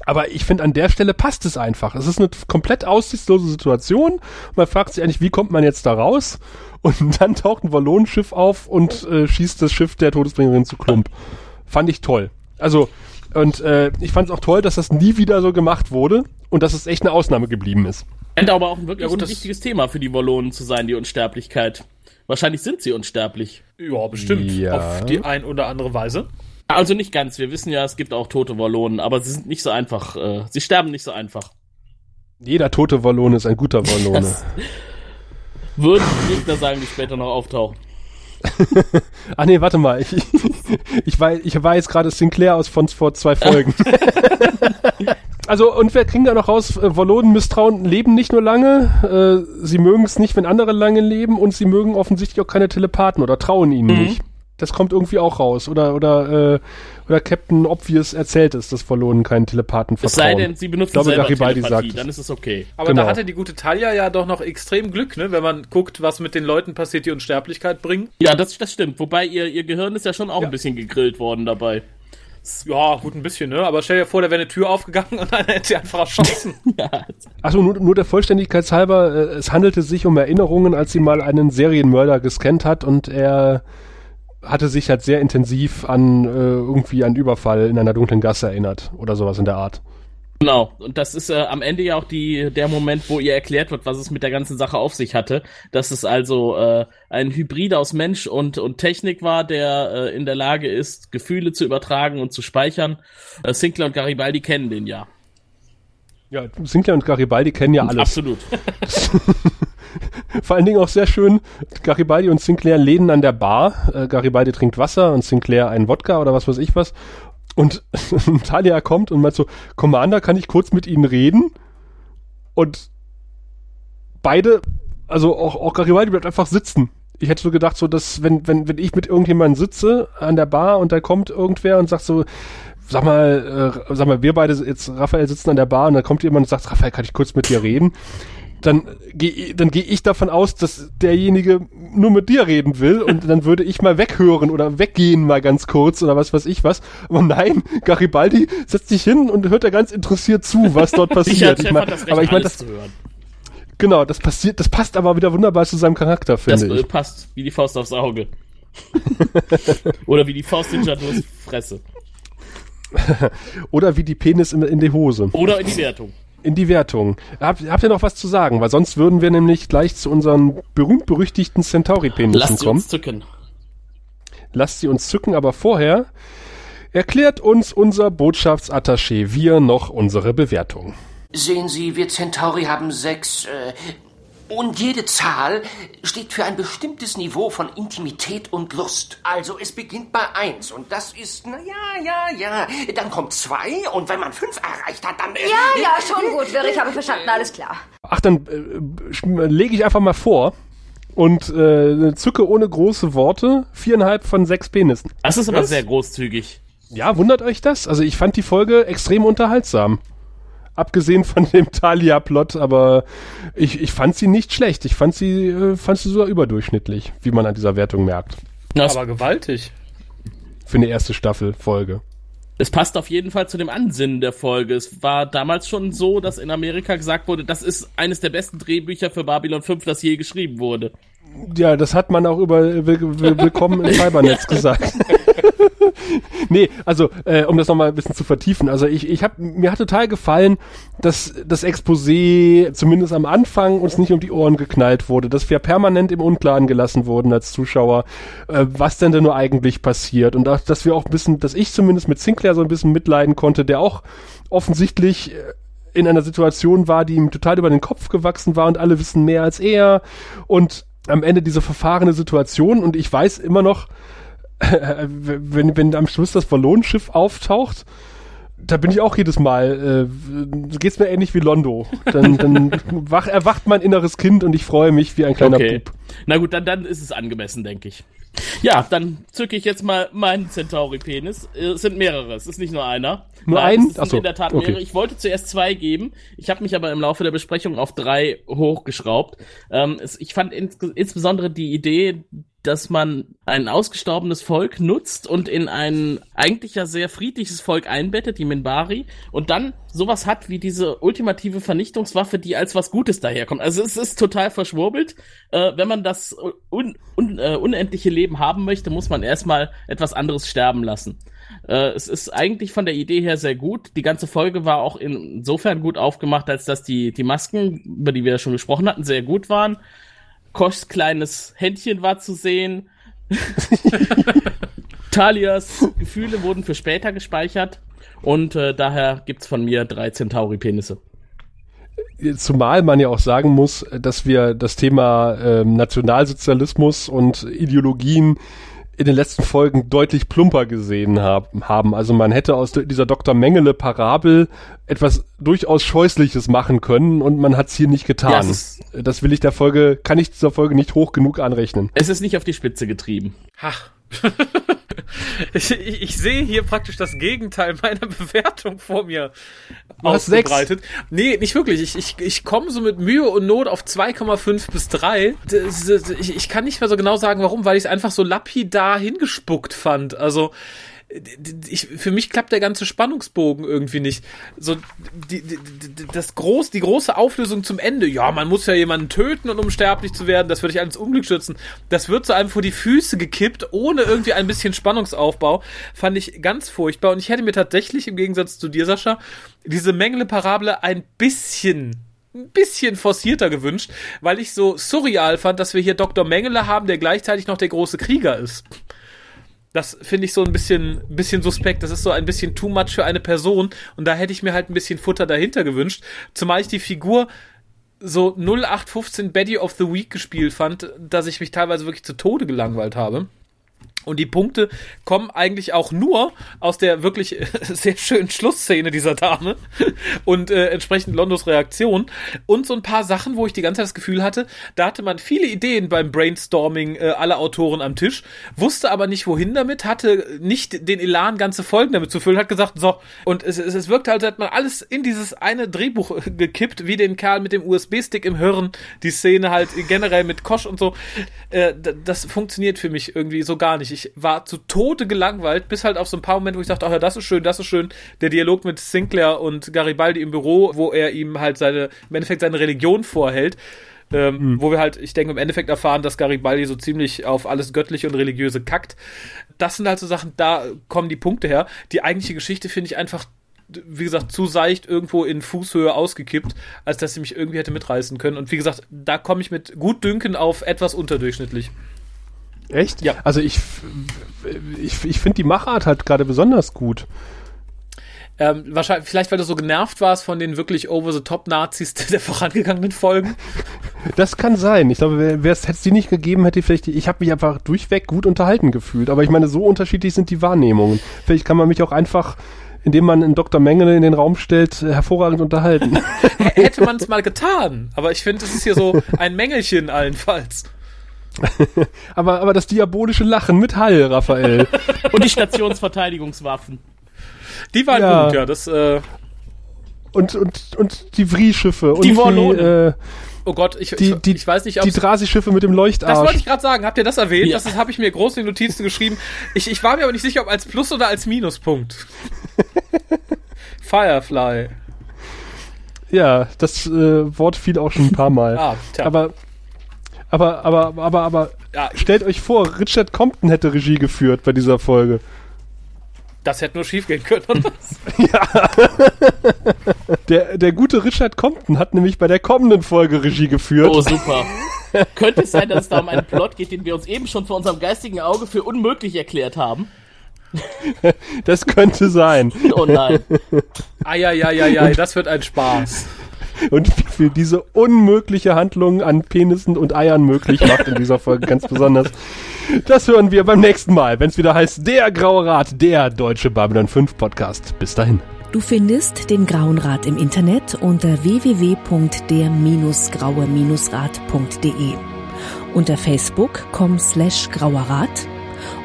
Speaker 3: Aber ich finde, an der Stelle passt es einfach. Es ist eine komplett aussichtslose Situation. Man fragt sich eigentlich, wie kommt man jetzt da raus? Und [laughs] dann taucht ein Wallonenschiff auf und äh, schießt das Schiff der Todesbringerin zu Klump. Fand ich toll. Also, und äh, ich fand es auch toll, dass das nie wieder so gemacht wurde und dass es echt eine Ausnahme geblieben ist.
Speaker 4: Scheint aber auch wirklich
Speaker 5: Ja, gut,
Speaker 4: ein wichtiges Thema für die Wallonen zu sein, die Unsterblichkeit. Wahrscheinlich sind sie unsterblich.
Speaker 5: Ja, bestimmt.
Speaker 3: Ja.
Speaker 5: Auf die ein oder andere Weise.
Speaker 4: Also nicht ganz. Wir wissen ja, es gibt auch tote Wallonen, aber sie sind nicht so einfach. Äh, sie sterben nicht so einfach.
Speaker 3: Jeder tote Wallone ist ein guter [laughs] Wallone.
Speaker 4: Würden die Gegner sagen, die später noch auftauchen.
Speaker 3: Ach [laughs] nee, warte mal. Ich, [laughs] ich, war, ich war jetzt gerade Sinclair aus von vor zwei Folgen. Also, und wir kriegen da noch raus, äh, Voloden Misstrauen leben nicht nur lange, äh, sie mögen es nicht, wenn andere lange leben und sie mögen offensichtlich auch keine Telepathen oder trauen ihnen mhm. nicht. Das kommt irgendwie auch raus. Oder, oder, äh, oder Captain Obvious erzählt es, dass Verloren keinen Telepathen vertrauen. Es sei denn,
Speaker 4: sie benutzen glaube, selber Garibaldi Telepathie, sagt dann ist es okay.
Speaker 5: Aber genau. da hatte die gute Talia ja doch noch extrem Glück, ne? wenn man guckt, was mit den Leuten passiert, die Unsterblichkeit bringen.
Speaker 4: Ja, das, das stimmt. Wobei ihr, ihr Gehirn ist ja schon auch ja. ein bisschen gegrillt worden dabei.
Speaker 5: Ja, gut, ein bisschen, ne? Aber stell dir vor, da wäre eine Tür aufgegangen und [laughs] einer hätte sie einfach erschossen. [laughs]
Speaker 3: Achso, nur, nur der Vollständigkeit halber, äh, es handelte sich um Erinnerungen, als sie mal einen Serienmörder gescannt hat und er hatte sich halt sehr intensiv an äh, irgendwie einen Überfall in einer dunklen Gasse erinnert oder sowas in der Art.
Speaker 4: Genau, und das ist äh, am Ende ja auch die, der Moment, wo ihr erklärt wird, was es mit der ganzen Sache auf sich hatte. Dass es also äh, ein Hybrid aus Mensch und, und Technik war, der äh, in der Lage ist, Gefühle zu übertragen und zu speichern. Äh, Sinclair und Garibaldi kennen den ja.
Speaker 3: Ja, Sinclair und Garibaldi kennen ja alles.
Speaker 4: Absolut. [laughs]
Speaker 3: Vor allen Dingen auch sehr schön, Garibaldi und Sinclair lehnen an der Bar. Äh, Garibaldi trinkt Wasser und Sinclair einen Wodka oder was weiß ich was. Und [laughs] Talia kommt und meint so, Commander, kann ich kurz mit Ihnen reden? Und beide, also auch, auch Garibaldi bleibt einfach sitzen. Ich hätte so gedacht, so, dass wenn, wenn, wenn ich mit irgendjemandem sitze an der Bar und da kommt irgendwer und sagt so, sag mal, äh, sag mal, wir beide jetzt, Raphael sitzen an der Bar und da kommt jemand und sagt, Raphael, kann ich kurz mit dir reden? Dann gehe dann geh ich davon aus, dass derjenige nur mit dir reden will und dann würde ich mal weghören oder weggehen mal ganz kurz oder was weiß ich was. Aber nein, Garibaldi setzt sich hin und hört da ganz interessiert zu, was dort [laughs] passiert.
Speaker 4: ich mein, aber ich meine, das
Speaker 3: genau, das passiert, das passt aber wieder wunderbar zu seinem Charakter, finde ich.
Speaker 4: Das passt wie die Faust aufs Auge. [laughs] oder wie die Faust in Jados Fresse. [laughs]
Speaker 3: oder wie die Penis in, in die Hose.
Speaker 4: Oder in die Wertung
Speaker 3: in die Wertung. Hab, habt ihr noch was zu sagen? Weil sonst würden wir nämlich gleich zu unseren berühmt-berüchtigten Centauri-Penissen kommen. Lasst sie uns zücken. Lasst sie uns zücken, aber vorher erklärt uns unser Botschaftsattaché wir noch unsere Bewertung.
Speaker 6: Sehen Sie, wir Centauri haben sechs äh, und jede Zahl steht für ein bestimmtes Niveau von Intimität und Lust. Also es beginnt bei eins und das ist, na ja, ja, ja. Dann kommt zwei und wenn man fünf erreicht hat, dann...
Speaker 7: Äh, ja, ja, schon gut, Wirr, ich habe verstanden, alles klar.
Speaker 3: Ach, dann äh, lege ich einfach mal vor und äh, zücke ohne große Worte viereinhalb von sechs Penissen.
Speaker 4: Das ist aber Was? sehr großzügig.
Speaker 3: Ja, wundert euch das? Also ich fand die Folge extrem unterhaltsam. Abgesehen von [laughs] dem Talia-Plot, aber ich, ich fand sie nicht schlecht. Ich fand sie, äh, fand sie sogar überdurchschnittlich, wie man an dieser Wertung merkt.
Speaker 5: Das aber gewaltig.
Speaker 3: Für eine erste Staffel Folge.
Speaker 4: Es passt auf jeden Fall zu dem Ansinnen der Folge. Es war damals schon so, dass in Amerika gesagt wurde, das ist eines der besten Drehbücher für Babylon 5, das je geschrieben wurde.
Speaker 3: Ja, das hat man auch über Will Willkommen im [laughs] Cybernetz gesagt. [laughs] [laughs] nee, also äh, um das nochmal ein bisschen zu vertiefen, also ich, ich hab, mir hat total gefallen, dass das Exposé zumindest am Anfang uns nicht um die Ohren geknallt wurde, dass wir permanent im Unklaren gelassen wurden als Zuschauer, äh, was denn da nur eigentlich passiert. Und auch, dass wir auch ein bisschen, dass ich zumindest mit Sinclair so ein bisschen mitleiden konnte, der auch offensichtlich äh, in einer Situation war, die ihm total über den Kopf gewachsen war und alle wissen mehr als er. Und am Ende diese verfahrene Situation und ich weiß immer noch, wenn, wenn am Schluss das Ballonschiff auftaucht, da bin ich auch jedes Mal, äh, geht's mir ähnlich wie Londo. Dann, dann [laughs] wach, erwacht mein inneres Kind und ich freue mich wie ein kleiner okay. Bub.
Speaker 4: Na gut, dann, dann ist es angemessen, denke ich. Ja, dann zücke ich jetzt mal meinen Centauri-Penis. Es sind mehrere, es ist nicht nur einer.
Speaker 3: Nur Nein, ein?
Speaker 4: Es sind in der Tat mehrere. Okay. Ich wollte zuerst zwei geben. Ich habe mich aber im Laufe der Besprechung auf drei hochgeschraubt. Ähm, es, ich fand ins, insbesondere die Idee, dass man ein ausgestorbenes Volk nutzt und in ein eigentlich ja sehr friedliches Volk einbettet, die Minbari, und dann sowas hat wie diese ultimative Vernichtungswaffe, die als was Gutes daherkommt. Also es ist total verschwurbelt. Äh, wenn man das un un äh, unendliche Leben haben möchte, muss man erstmal etwas anderes sterben lassen. Äh, es ist eigentlich von der Idee her sehr gut. Die ganze Folge war auch insofern gut aufgemacht, als dass die, die Masken, über die wir ja schon gesprochen hatten, sehr gut waren. Koschs kleines Händchen war zu sehen. [laughs] Talias Gefühle wurden für später gespeichert. Und äh, daher gibt's von mir drei Centauri-Penisse.
Speaker 3: Zumal man ja auch sagen muss, dass wir das Thema ähm, Nationalsozialismus und Ideologien in den letzten Folgen deutlich plumper gesehen haben. Also man hätte aus dieser Dr. Mengele Parabel etwas durchaus Scheußliches machen können und man hat es hier nicht getan. Ja, das will ich der Folge, kann ich dieser Folge nicht hoch genug anrechnen.
Speaker 4: Es ist nicht auf die Spitze getrieben.
Speaker 5: Ach. [laughs] ich, ich, ich, sehe hier praktisch das Gegenteil meiner [laughs] Bewertung vor mir
Speaker 3: du ausgebreitet.
Speaker 5: Nee, nicht wirklich. Ich, ich, ich komme so mit Mühe und Not auf 2,5 bis 3. Ich, ich kann nicht mehr so genau sagen, warum, weil ich es einfach so lapidar hingespuckt fand. Also ich, für mich klappt der ganze Spannungsbogen irgendwie nicht. So, die, die, das groß, die große Auflösung zum Ende, ja, man muss ja jemanden töten, um unsterblich zu werden, das würde ich alles Unglück schützen. Das wird so einem vor die Füße gekippt, ohne irgendwie ein bisschen Spannungsaufbau. Fand ich ganz furchtbar. Und ich hätte mir tatsächlich, im Gegensatz zu dir, Sascha, diese Mengele-Parable ein bisschen ein bisschen forcierter gewünscht, weil ich so surreal fand, dass wir hier Dr. Mengele haben, der gleichzeitig noch der große Krieger ist. Das finde ich so ein bisschen, bisschen suspekt. Das ist so ein bisschen too much für eine Person. Und da hätte ich mir halt ein bisschen Futter dahinter gewünscht. Zumal ich die Figur so 0815 Betty of the Week gespielt fand, dass ich mich teilweise wirklich zu Tode gelangweilt habe. Und die Punkte kommen eigentlich auch nur aus der wirklich [laughs] sehr schönen Schlussszene dieser Dame und äh, entsprechend Londos Reaktion und so ein paar Sachen, wo ich die ganze Zeit das Gefühl hatte, da hatte man viele Ideen beim Brainstorming äh, aller Autoren am Tisch, wusste aber nicht wohin damit, hatte nicht den Elan, ganze Folgen damit zu füllen, hat gesagt, so, und es, es, es wirkt halt, als hätte man alles in dieses eine Drehbuch äh, gekippt, wie den Kerl mit dem USB-Stick im Hirn, die Szene halt generell mit Kosch und so. Äh, das funktioniert für mich irgendwie so gar nicht ich war zu Tode gelangweilt, bis halt auf so ein paar Momente, wo ich dachte, ach ja, das ist schön, das ist schön. Der Dialog mit Sinclair und Garibaldi im Büro, wo er ihm halt seine, im Endeffekt seine Religion vorhält. Ähm, mhm. Wo wir halt, ich denke, im Endeffekt erfahren, dass Garibaldi so ziemlich auf alles Göttliche und Religiöse kackt. Das sind halt so Sachen, da kommen die Punkte her. Die eigentliche Geschichte finde ich einfach wie gesagt, zu seicht irgendwo in Fußhöhe ausgekippt, als dass sie mich irgendwie hätte mitreißen können. Und wie gesagt, da komme ich mit gut Dünken auf etwas unterdurchschnittlich.
Speaker 3: Echt? Ja. Also ich, ich, ich finde die Machart halt gerade besonders gut.
Speaker 5: Ähm, wahrscheinlich, vielleicht, weil du so genervt warst von den wirklich over-the-top-Nazis der vorangegangenen Folgen.
Speaker 3: Das kann sein. Ich glaube, hätte es die nicht gegeben, hätte ich vielleicht, ich habe mich einfach durchweg gut unterhalten gefühlt. Aber ich meine, so unterschiedlich sind die Wahrnehmungen. Vielleicht kann man mich auch einfach indem man einen Dr. Mengele in den Raum stellt, hervorragend unterhalten. [laughs]
Speaker 5: Hätte man es mal getan, aber ich finde, es ist hier so ein Mängelchen allenfalls. [laughs]
Speaker 3: aber, aber das diabolische Lachen mit Hall, Raphael. [laughs]
Speaker 4: Und die Stationsverteidigungswaffen.
Speaker 5: Die waren ja. gut, ja. Das, äh
Speaker 3: und, und, und die Vri-Schiffe.
Speaker 4: Die Warlonen.
Speaker 5: Äh, oh Gott, ich,
Speaker 3: die, die, ich weiß nicht, ob Die Drasi-Schiffe mit dem Leuchtarsch.
Speaker 5: Das wollte ich gerade sagen. Habt ihr das erwähnt? Ja. Das habe ich mir groß in die Notizen geschrieben. Ich, ich war mir aber nicht sicher, ob als Plus- oder als Minuspunkt. [laughs] Firefly.
Speaker 3: Ja, das äh, Wort fiel auch schon ein paar Mal. ah, tja. Aber aber, aber, aber, aber, ja, stellt euch vor, Richard Compton hätte Regie geführt bei dieser Folge.
Speaker 5: Das hätte nur schief gehen können, oder? [laughs]
Speaker 3: ja. Der, der gute Richard Compton hat nämlich bei der kommenden Folge Regie geführt.
Speaker 4: Oh, super. [laughs] Könnte es sein, dass es da um einen Plot geht, den wir uns eben schon vor unserem geistigen Auge für unmöglich erklärt haben?
Speaker 3: Das könnte sein.
Speaker 4: Oh nein. [laughs]
Speaker 5: Eieieiei, das wird ein Spaß
Speaker 3: und wie viel diese unmögliche Handlung an Penissen und Eiern möglich macht in dieser Folge ganz besonders. Das hören wir beim nächsten Mal, wenn es wieder heißt Der Graue Rat, der deutsche Babylon 5 Podcast. Bis dahin.
Speaker 8: Du findest den Grauen Rat im Internet unter www.der-graue-rat.de, unter facebook.com slash grauerrat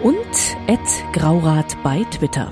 Speaker 8: und at graurat bei Twitter.